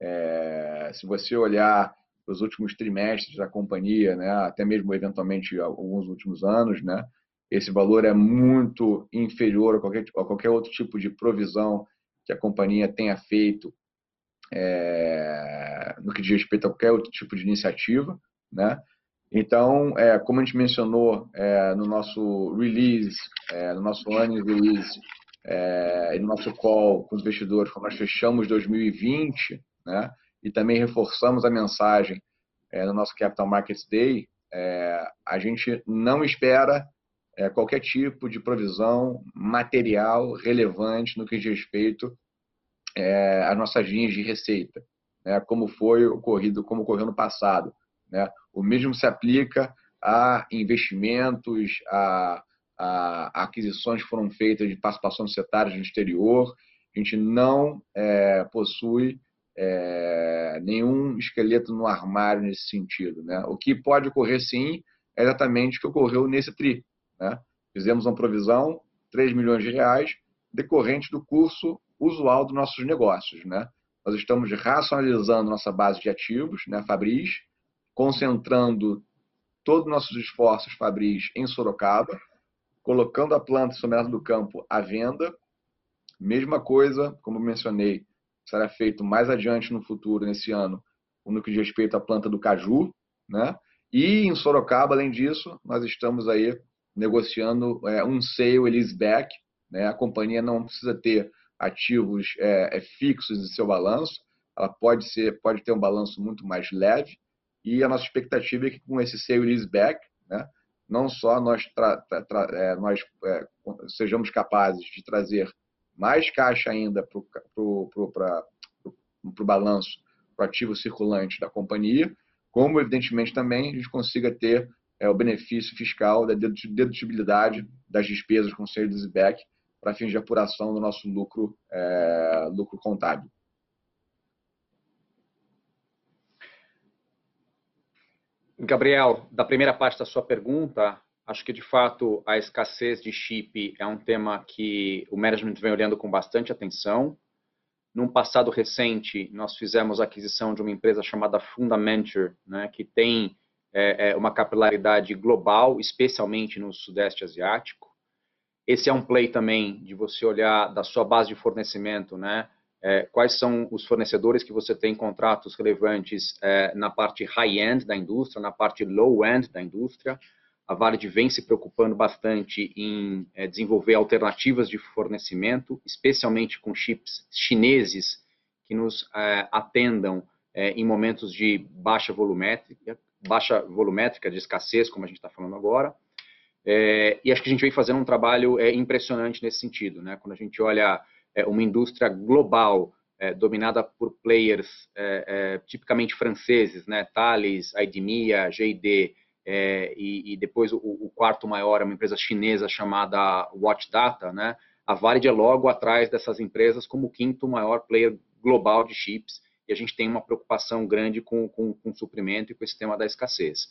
É, se você olhar os últimos trimestres da companhia, né, até mesmo eventualmente alguns últimos anos, né, esse valor é muito inferior a qualquer, a qualquer outro tipo de provisão que a companhia tenha feito é, no que diz respeito a qualquer outro tipo de iniciativa, né? Então, é, como a gente mencionou é, no nosso release, é, no nosso annual release, é, e no nosso call com os investidores, quando nós fechamos 2020, né? E também reforçamos a mensagem é, no nosso Capital Markets Day, é, a gente não espera é, qualquer tipo de provisão material relevante no que diz respeito às nossas linhas de receita, né, como foi ocorrido, como ocorreu no passado. Né? O mesmo se aplica a investimentos, a, a, aquisições que foram feitas de participações setárias no exterior. A gente não possui é, nenhum esqueleto no armário nesse sentido. Né? O que pode ocorrer sim é exatamente o que ocorreu nesse TRI. Né? Fizemos uma provisão, 3 milhões de reais, decorrente do curso usual dos nossos negócios. Né? Nós estamos racionalizando nossa base de ativos, né, Fabris, concentrando todos os nossos esforços Fabris em Sorocaba, colocando a planta somerada do campo à venda. Mesma coisa, como mencionei, será feito mais adiante no futuro, nesse ano, no que diz respeito à planta do caju, né? E em Sorocaba, além disso, nós estamos aí negociando é, um sale leaseback, né? A companhia não precisa ter ativos é, é, fixos em seu balanço, ela pode ser, pode ter um balanço muito mais leve. E a nossa expectativa é que com esse sale leaseback, né? Não só nós, tra, tra, é, nós é, sejamos capazes de trazer mais caixa ainda para o balanço, para o ativo circulante da companhia, como, evidentemente, também a gente consiga ter é, o benefício fiscal da dedutibilidade das despesas com sale de back para fins de apuração do nosso lucro, é, lucro contábil. Gabriel, da primeira parte da sua pergunta, Acho que, de fato, a escassez de chip é um tema que o management vem olhando com bastante atenção. Num passado recente, nós fizemos a aquisição de uma empresa chamada Fundamenture, né, que tem é, é uma capilaridade global, especialmente no Sudeste Asiático. Esse é um play também de você olhar da sua base de fornecimento, né? É, quais são os fornecedores que você tem contratos relevantes é, na parte high-end da indústria, na parte low-end da indústria. A Valid vem se preocupando bastante em é, desenvolver alternativas de fornecimento, especialmente com chips chineses que nos é, atendam é, em momentos de baixa volumétrica, baixa volumétrica, de escassez, como a gente está falando agora. E acho que a gente vem fazendo um trabalho impressionante nesse sentido. Né? Quando a gente olha uma indústria global é, dominada por players é, é tipicamente franceses, né? Thales, IDMIA, G&D, é, e, e, depois o, o, quarto maior é uma empresa chinesa chamada Watch Data, né? A Valid é logo atrás dessas empresas como o quinto maior player global de chips e a gente tem uma preocupação grande com, com, com o suprimento e com esse tema da escassez.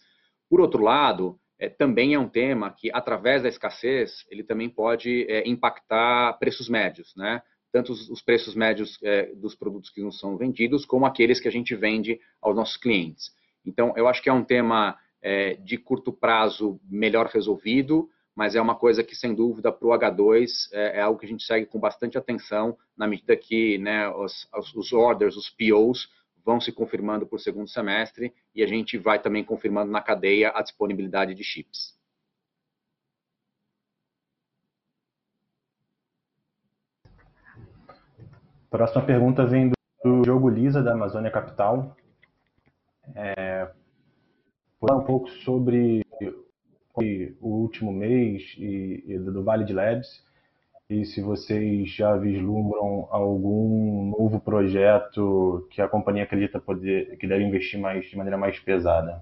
Por outro lado, é, também é um tema que, através da escassez, ele também pode é, impactar preços médios, né? Tanto os, os preços médios é, dos produtos que não são vendidos, como aqueles que a gente vende aos nossos clientes. Então, eu acho que é um tema é, de curto prazo melhor resolvido, mas é uma coisa que, sem dúvida, para o H2 é, é, algo que a gente segue com bastante atenção, na medida que né, os, os orders, os POs, vão se confirmando por segundo semestre e a gente vai também confirmando na cadeia a disponibilidade de chips. Próxima pergunta vem do jogo Lisa, da Amazônia Capital. É, falar um pouco sobre o último mês e, e do Vale de Labs e se vocês já vislumbram algum novo projeto que a companhia acredita poder, que deve investir mais de maneira mais pesada.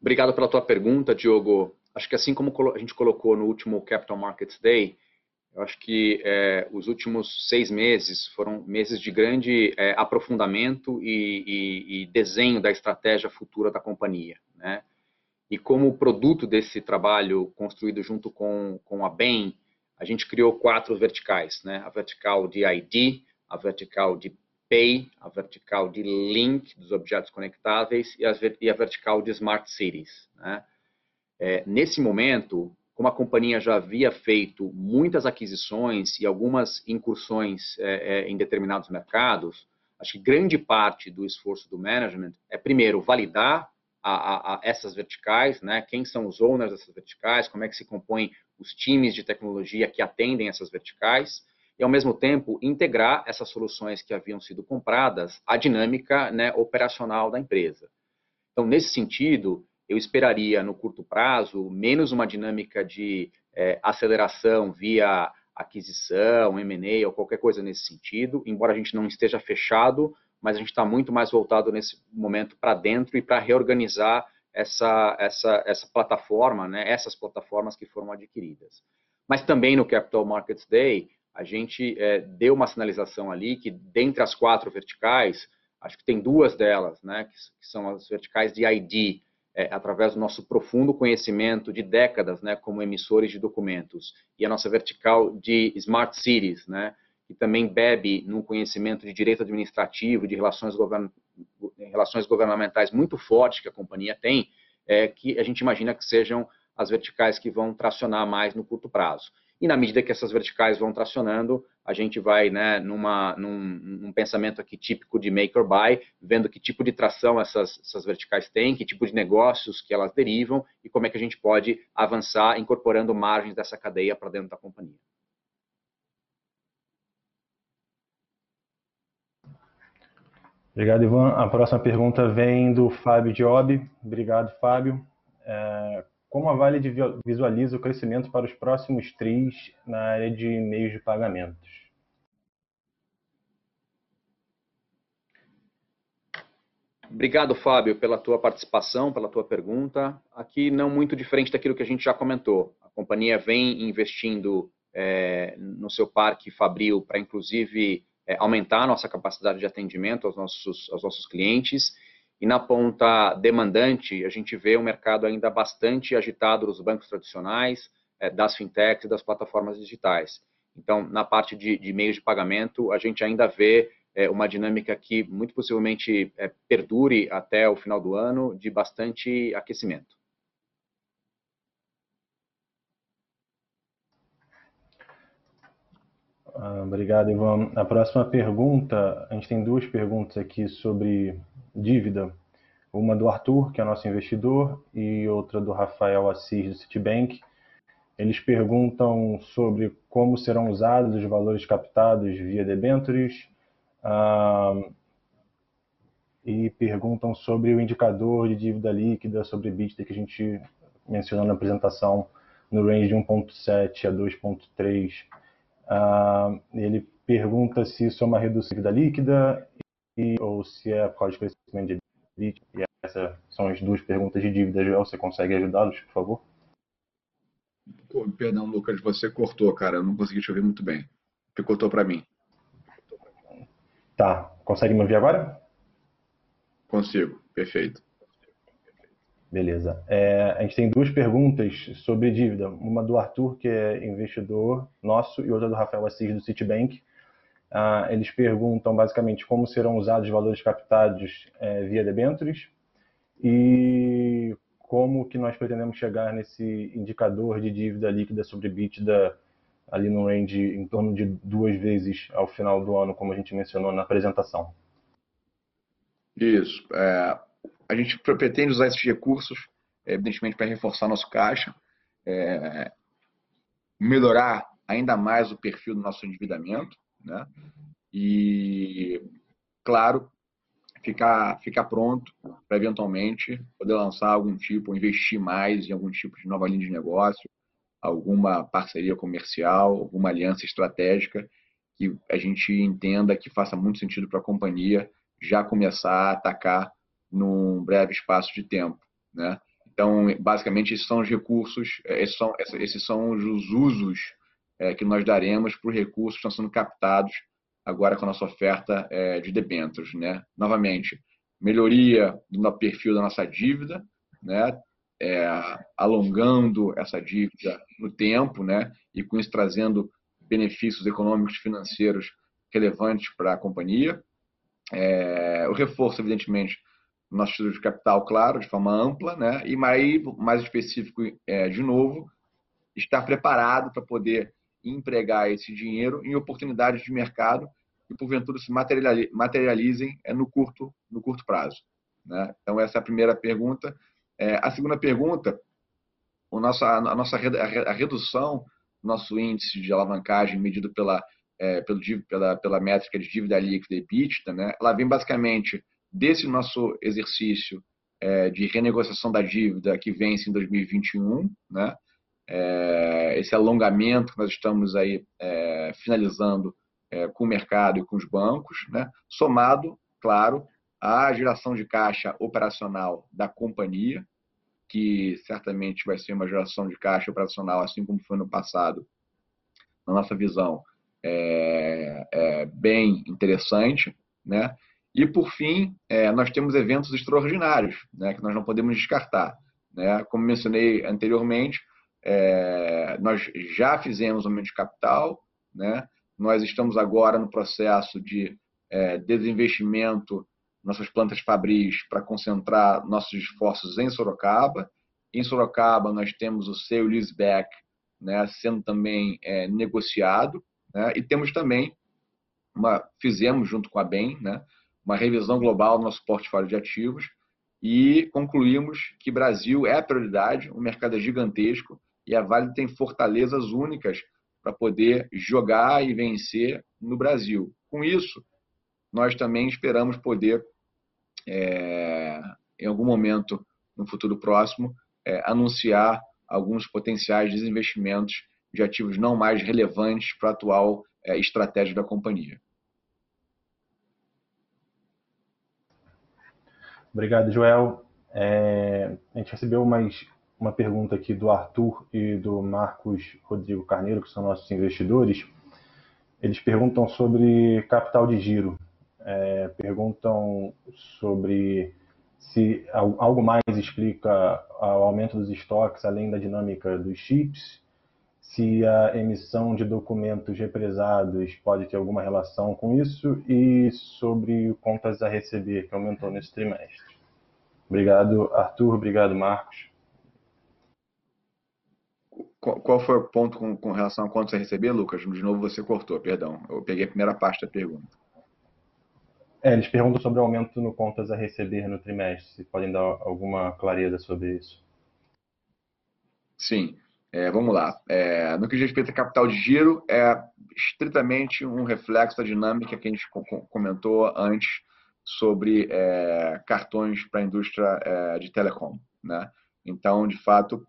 Obrigado pela tua pergunta, Diogo. Acho que assim como a gente colocou no último Capital Markets Day, eu acho que é, os últimos seis meses foram meses de grande é, aprofundamento e, e, e, desenho da estratégia futura da companhia. Né? E como produto desse trabalho construído junto com, com a BEM, a gente criou quatro verticais, né? A vertical de ID, a vertical de Pay, a vertical de Link dos objetos conectáveis e a, e a vertical de Smart Cities. Né? É, nesse momento, como a companhia já havia feito muitas aquisições e algumas incursões é, é, em determinados mercados, acho que grande parte do esforço do management é, primeiro, validar a, a, a essas verticais, né? quem são os owners dessas verticais, como é que se compõem os times de tecnologia que atendem essas verticais, e ao mesmo tempo integrar essas soluções que haviam sido compradas à dinâmica né, operacional da empresa. Então, nesse sentido, eu esperaria no curto prazo menos uma dinâmica de é, aceleração via aquisição, M&A ou qualquer coisa nesse sentido, embora a gente não esteja fechado mas a gente está muito mais voltado nesse momento para dentro e para reorganizar essa, essa, essa plataforma, né, essas plataformas que foram adquiridas. Mas também no Capital Markets Day, a gente é, deu uma sinalização ali que, dentre as quatro verticais, acho que tem duas delas, né, que, que são as verticais de ID, é, através do nosso profundo conhecimento de décadas, né, como emissores de documentos, e a nossa vertical de Smart Cities, né, que também bebe num conhecimento de direito administrativo, de relações, govern... relações governamentais muito forte que a companhia tem, é, que a gente imagina que sejam as verticais que vão tracionar mais no curto prazo. E na medida que essas verticais vão tracionando, a gente vai né, numa, num, num, pensamento aqui típico de make or buy, vendo que tipo de tração essas, essas verticais têm, que tipo de negócios que elas derivam e como é que a gente pode avançar incorporando margens dessa cadeia para dentro da companhia. Obrigado, Ivan. A próxima pergunta vem do Fábio Job. Obrigado, Fábio. É, como a Vale visualiza o crescimento para os próximos TRIs na área de meios de pagamentos? Obrigado, Fábio, pela tua participação, pela tua pergunta. Aqui não muito diferente daquilo que a gente já comentou. A companhia vem investindo é, no seu parque Fabril para, inclusive, é, aumentar a nossa capacidade de atendimento aos nossos, aos nossos clientes. E na ponta demandante, a gente vê um mercado ainda bastante agitado dos bancos tradicionais, é, das fintechs e das plataformas digitais. Então, na parte de, de meios de pagamento, a gente ainda vê é, uma dinâmica que muito possivelmente é, perdure até o final do ano de bastante aquecimento. Ah, obrigado, Ivan. A próxima pergunta, a gente tem duas perguntas aqui sobre dívida. Uma do Arthur, que é nosso investidor, e outra do Rafael Assis, do Citibank. Eles perguntam sobre como serão usados os valores captados via debentures uh, e perguntam sobre o indicador de dívida líquida sobre EBITDA que a gente mencionou na apresentação no range de 1.7 a 2.3. Uh, ele pergunta se isso é uma redução da líquida e, ou se é por causa de crescimento de EBITDA. E essas são as duas perguntas de dívida, Joel. Você consegue ajudá-los, por favor? Perdão, Lucas, você cortou, cara. Eu não consegui te ouvir muito bem. Picotou para mim. Tá. Consegue me ouvir agora? Consigo. Perfeito. Beleza. É, a gente tem duas perguntas sobre dívida. Uma do Arthur, que é investidor nosso, e outra do Rafael Assis, do Citibank. Ah, eles perguntam basicamente como serão usados os valores captados é, via debentures e como que nós pretendemos chegar nesse indicador de dívida líquida sobre EBITDA ali no range em torno de duas vezes ao final do ano, como a gente mencionou na apresentação. Isso. É, a gente pretende usar esses recursos, evidentemente, para reforçar nosso caixa, é, melhorar ainda mais o perfil do nosso endividamento, né? E, claro, ficar, ficar pronto para eventualmente poder lançar algum tipo, investir mais em algum tipo de nova linha de negócio, alguma parceria comercial, alguma aliança estratégica que a gente entenda que faça muito sentido para a companhia já começar a atacar num breve espaço de tempo, né? Então, basicamente, esses são os recursos, esses são, esses são os usos é, que nós daremos para os recursos que estão sendo captados agora com a nossa oferta é, de debêntures. Né? Novamente, melhoria do perfil da nossa dívida, né? É, alongando essa dívida no tempo né? e com isso trazendo benefícios econômicos financeiros relevantes para a companhia. É, o reforço, evidentemente, do nosso estudo de capital, claro, de forma ampla, né? e mais, mais específico, é, de novo, estar preparado para poder empregar esse dinheiro em oportunidades de mercado que porventura se materializem é, no curto no curto prazo. Né? Então essa é a primeira pergunta. É, a segunda pergunta, o nossa, a nossa a redução do nosso índice de alavancagem medido pela é, pelo, pela, pela métrica de dívida líquida e EBITDA, né? ela vem basicamente desse nosso exercício é, de renegociação da dívida que vence em 2021, né? É, esse alongamento que nós estamos aí é, finalizando é, com o mercado e com os bancos, né? somado, claro, à geração de caixa operacional da companhia, que certamente vai ser uma geração de caixa operacional, assim como foi no passado, na nossa visão, é, é bem interessante, né? E por fim, é, nós temos eventos extraordinários, né, que nós não podemos descartar, né? Como mencionei anteriormente, é, nós já fizemos aumento de capital, né? Nós estamos agora no processo de é, desinvestimento nossas plantas fabris para concentrar nossos esforços em Sorocaba. Em Sorocaba nós temos o sale leaseback, né, sendo também é, negociado, né? E temos também uma fizemos junto com a Bem, né, uma revisão global do nosso portfólio de ativos e concluímos que Brasil é a prioridade, o mercado é gigantesco e a Vale tem fortalezas únicas para poder jogar e vencer no Brasil. Com isso, nós também esperamos poder, é, em algum momento no futuro próximo, é, anunciar alguns potenciais desinvestimentos de ativos não mais relevantes para a atual é, estratégia da companhia. Obrigado, Joel. É, a gente recebeu mais uma pergunta aqui do Arthur e do Marcos Rodrigo Carneiro, que são nossos investidores. Eles perguntam sobre capital de giro. É, perguntam sobre se algo mais explica o aumento dos estoques além da dinâmica dos chips, se a emissão de documentos represados pode ter alguma relação com isso e sobre contas a receber, que aumentou nesse trimestre. Obrigado, Arthur. Obrigado, Marcos. Qual foi o ponto com, com relação a contas a receber, Lucas? De novo você cortou, perdão. Eu peguei a primeira parte da pergunta. É, eles perguntam sobre o aumento no contas a receber no trimestre. Se podem dar alguma clareza sobre isso. Sim. É, vamos lá. É, no que diz respeito a capital de giro, é estritamente um reflexo da dinâmica que a gente comentou antes sobre é, cartões para a indústria é, de telecom. Né? Então, de fato,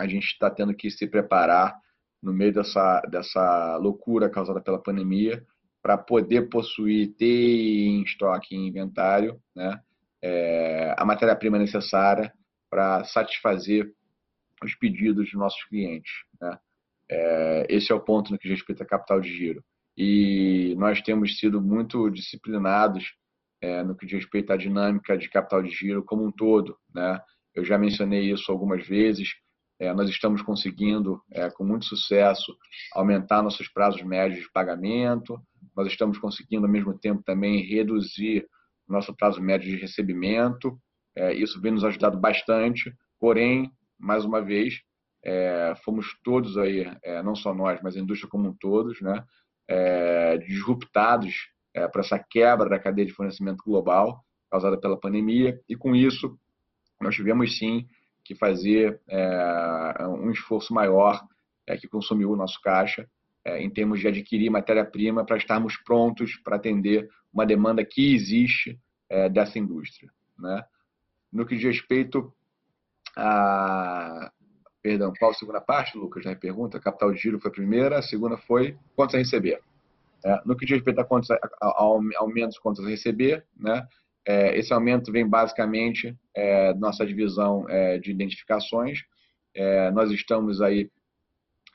a gente está tendo que se preparar no meio dessa, dessa loucura causada pela pandemia para poder possuir, ter em estoque, em inventário, né, é, a matéria-prima necessária para satisfazer os pedidos dos nossos clientes. Né? É, esse é o ponto no que diz respeito a capital de giro. E nós temos sido muito disciplinados é, no que diz respeito à dinâmica de capital de giro como um todo. Né? Eu já mencionei isso algumas vezes. É, nós estamos conseguindo, é, com muito sucesso, aumentar nossos prazos médios de pagamento. Nós estamos conseguindo, ao mesmo tempo, também reduzir nosso prazo médio de recebimento. É, isso vem nos ajudado bastante. Porém, mais uma vez, é, fomos todos aí, é, não só nós, mas a indústria como um todos, né, é, disruptados para essa quebra da cadeia de fornecimento global causada pela pandemia e com isso nós tivemos sim que fazer é, um esforço maior é, que consumiu o nosso caixa em termos de adquirir matéria-prima para estarmos prontos para atender uma demanda que existe dessa indústria. Né? No que diz respeito a. Perdão, qual a segunda parte, Lucas? Já pergunta. Capital de giro foi a primeira, a segunda foi quantos a receber. É, no que diz respeito a, contas, a, a, aumentos contas a receber, né? É, esse aumento vem basicamente é, nossa divisão é, de identificações. É, nós estamos aí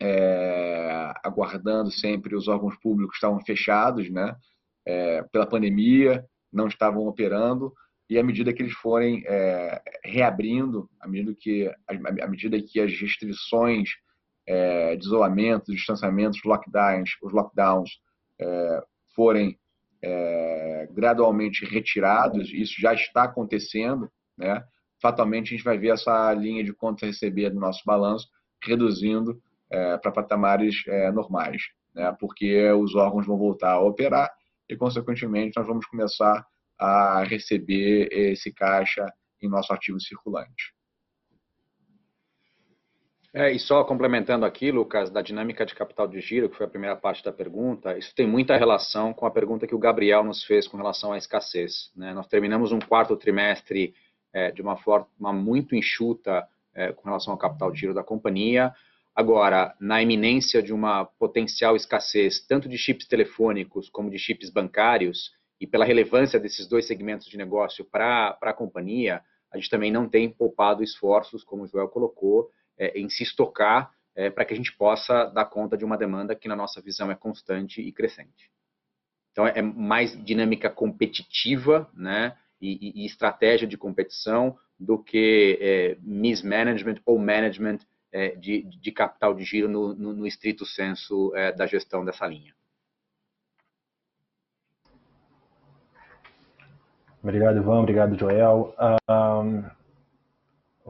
é, aguardando sempre os órgãos públicos estavam fechados, né? É, pela pandemia, não estavam operando e à medida que eles forem reabrindo, à medida que, à medida que as restrições de isolamento, de distanciamento, os lockdowns, os lockdowns forem é, gradualmente retirados, isso já está acontecendo, né? fatalmente a gente vai ver essa linha de contas a receber do nosso balanço reduzindo é, para patamares é, normais, né? porque os órgãos vão voltar a operar e, consequentemente, nós vamos começar a receber esse caixa em nosso ativo circulante. É, e só complementando aqui, Lucas, da dinâmica de capital de giro, que foi a primeira parte da pergunta, isso tem muita relação com a pergunta que o Gabriel nos fez com relação à escassez. Né? Nós terminamos um quarto trimestre é, de uma forma muito enxuta é, com relação ao capital de giro da companhia. Agora, na iminência de uma potencial escassez, tanto de chips telefônicos como de chips bancários, e pela relevância desses dois segmentos de negócio para a companhia, a gente também não tem poupado esforços, como o Joel colocou, é, em se estocar é, para que a gente possa dar conta de uma demanda que, na nossa visão, é constante e crescente. Então, é mais dinâmica competitiva né, e, e estratégia de competição do que é, mismanagement ou management é, de, de, capital de giro no, no, no estrito senso é, da gestão dessa linha. Obrigado, Ivan. Obrigado, Joel. Um,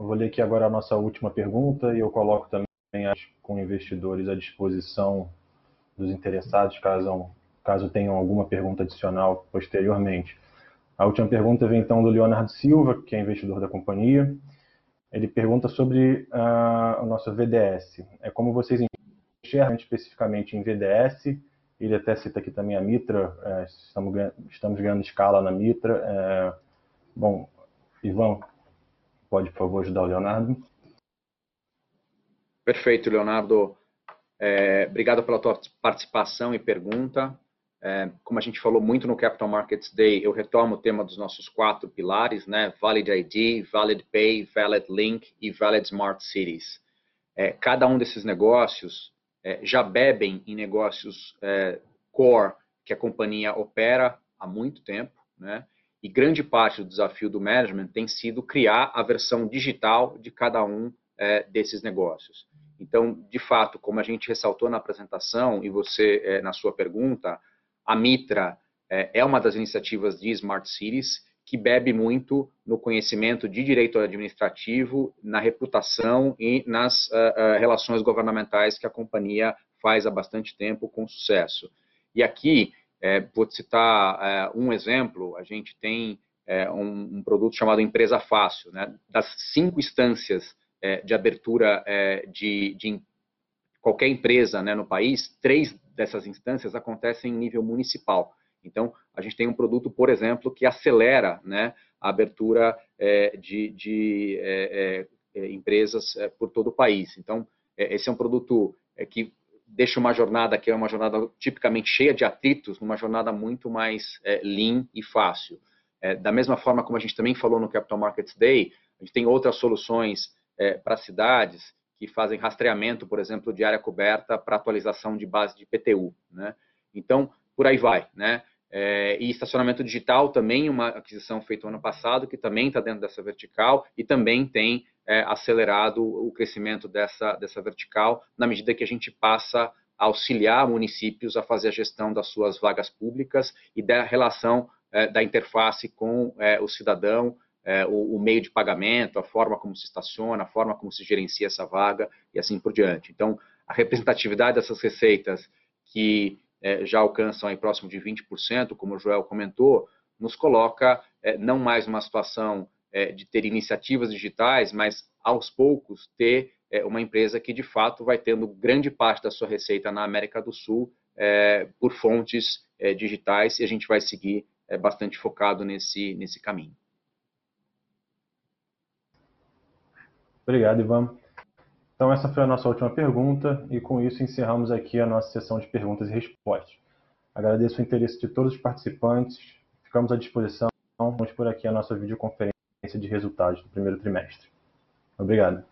vou ler aqui agora a nossa última pergunta e eu coloco também com investidores à disposição dos interessados, caso, caso tenham alguma pergunta adicional posteriormente. A última pergunta vem então do Leonardo Silva, que é investidor da companhia. Ele pergunta sobre uh, o nosso VDS. É como vocês enxergam especificamente em VDS ele até cita aqui também a Mitra, é, estamos, estamos ganhando escala na Mitra. É, bom, Ivan, pode, por favor, ajudar o Leonardo? Perfeito, Leonardo. É, obrigado pela tua participação e pergunta. É, como a gente falou muito no Capital Markets Day, eu retomo o tema dos nossos quatro pilares, né? Valid ID, Valid Pay, Valid Link e Valid Smart Cities. É, cada um desses negócios é, já bebem em negócios é, core que a companhia opera há muito tempo, né? E grande parte do desafio do management tem sido criar a versão digital de cada um é, desses negócios. Então, de fato, como a gente ressaltou na apresentação e você é, na sua pergunta, a Mitra é, é uma das iniciativas de Smart Cities que bebe muito no conhecimento de direito administrativo, na reputação e nas uh, uh, relações governamentais que a companhia faz há bastante tempo com sucesso. E aqui, é, vou citar é, um exemplo, a gente tem é, um, um, produto chamado Empresa Fácil. Né? Das cinco instâncias é, de abertura é, de, de, qualquer empresa né, no país, três dessas instâncias acontecem em nível municipal. Então, a gente tem um produto, por exemplo, que acelera né, a abertura é, de, de empresas por todo o país. Então, esse é um produto que deixa uma jornada que é uma jornada tipicamente cheia de atritos, numa jornada muito mais lean e fácil. da mesma forma como a gente também falou no Capital Markets Day, a gente tem outras soluções para cidades que fazem rastreamento, por exemplo, de área coberta para atualização de base de PTU. Né? Então, por aí vai. Né? É, e estacionamento digital também, uma aquisição feita ano passado, que também está dentro dessa vertical e também tem é, acelerado o crescimento dessa, dessa vertical, na medida que a gente passa a auxiliar municípios a fazer a gestão das suas vagas públicas e da relação é, da interface com é, o cidadão, é, o, o, meio de pagamento, a forma como se estaciona, a forma como se gerencia essa vaga e assim por diante. Então, a representatividade dessas receitas que é, já alcançam aí próximo de 20%, como o Joel comentou, nos coloca é, não mais numa situação é, de ter iniciativas digitais, mas aos poucos ter é, uma empresa que de fato vai tendo grande parte da sua receita na América do Sul é, por fontes é, digitais e a gente vai seguir bastante focado nesse, nesse caminho. Obrigado, Ivan. Então, essa foi a nossa última pergunta, e com isso encerramos aqui a nossa sessão de perguntas e respostas. Agradeço o interesse de todos os participantes, ficamos à disposição. Vamos por aqui a nossa videoconferência de resultados do primeiro trimestre. Obrigado.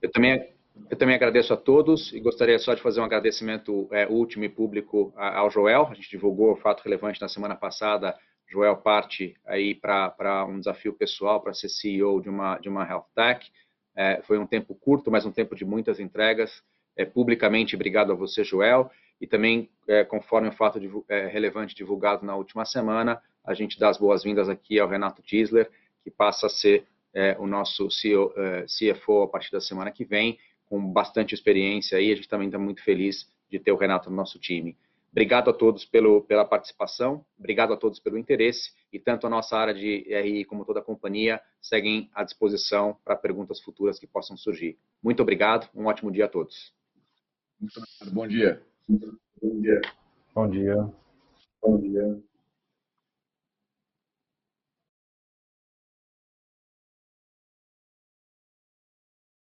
Eu também, eu também agradeço a todos e gostaria só de fazer um agradecimento é, último e público ao Joel. A gente divulgou o fato relevante na semana passada. Joel parte aí para um desafio pessoal para ser CEO de uma, de uma health tech. É, foi um tempo curto, mas um tempo de muitas entregas. É, publicamente, obrigado a você, Joel. E também, é, conforme o fato de, é, relevante divulgado na última semana, a gente dá as boas-vindas aqui ao Renato Tisler, que passa a ser é, o nosso CEO, é, CFO a partir da semana que vem, com bastante experiência aí. A gente também está muito feliz de ter o Renato no nosso time. Obrigado a todos pelo, pela participação, obrigado a todos pelo interesse e tanto a nossa área de RI como toda a companhia seguem à disposição para perguntas futuras que possam surgir. Muito obrigado, um ótimo dia a todos. Bom dia. Bom dia. Bom dia. Bom dia.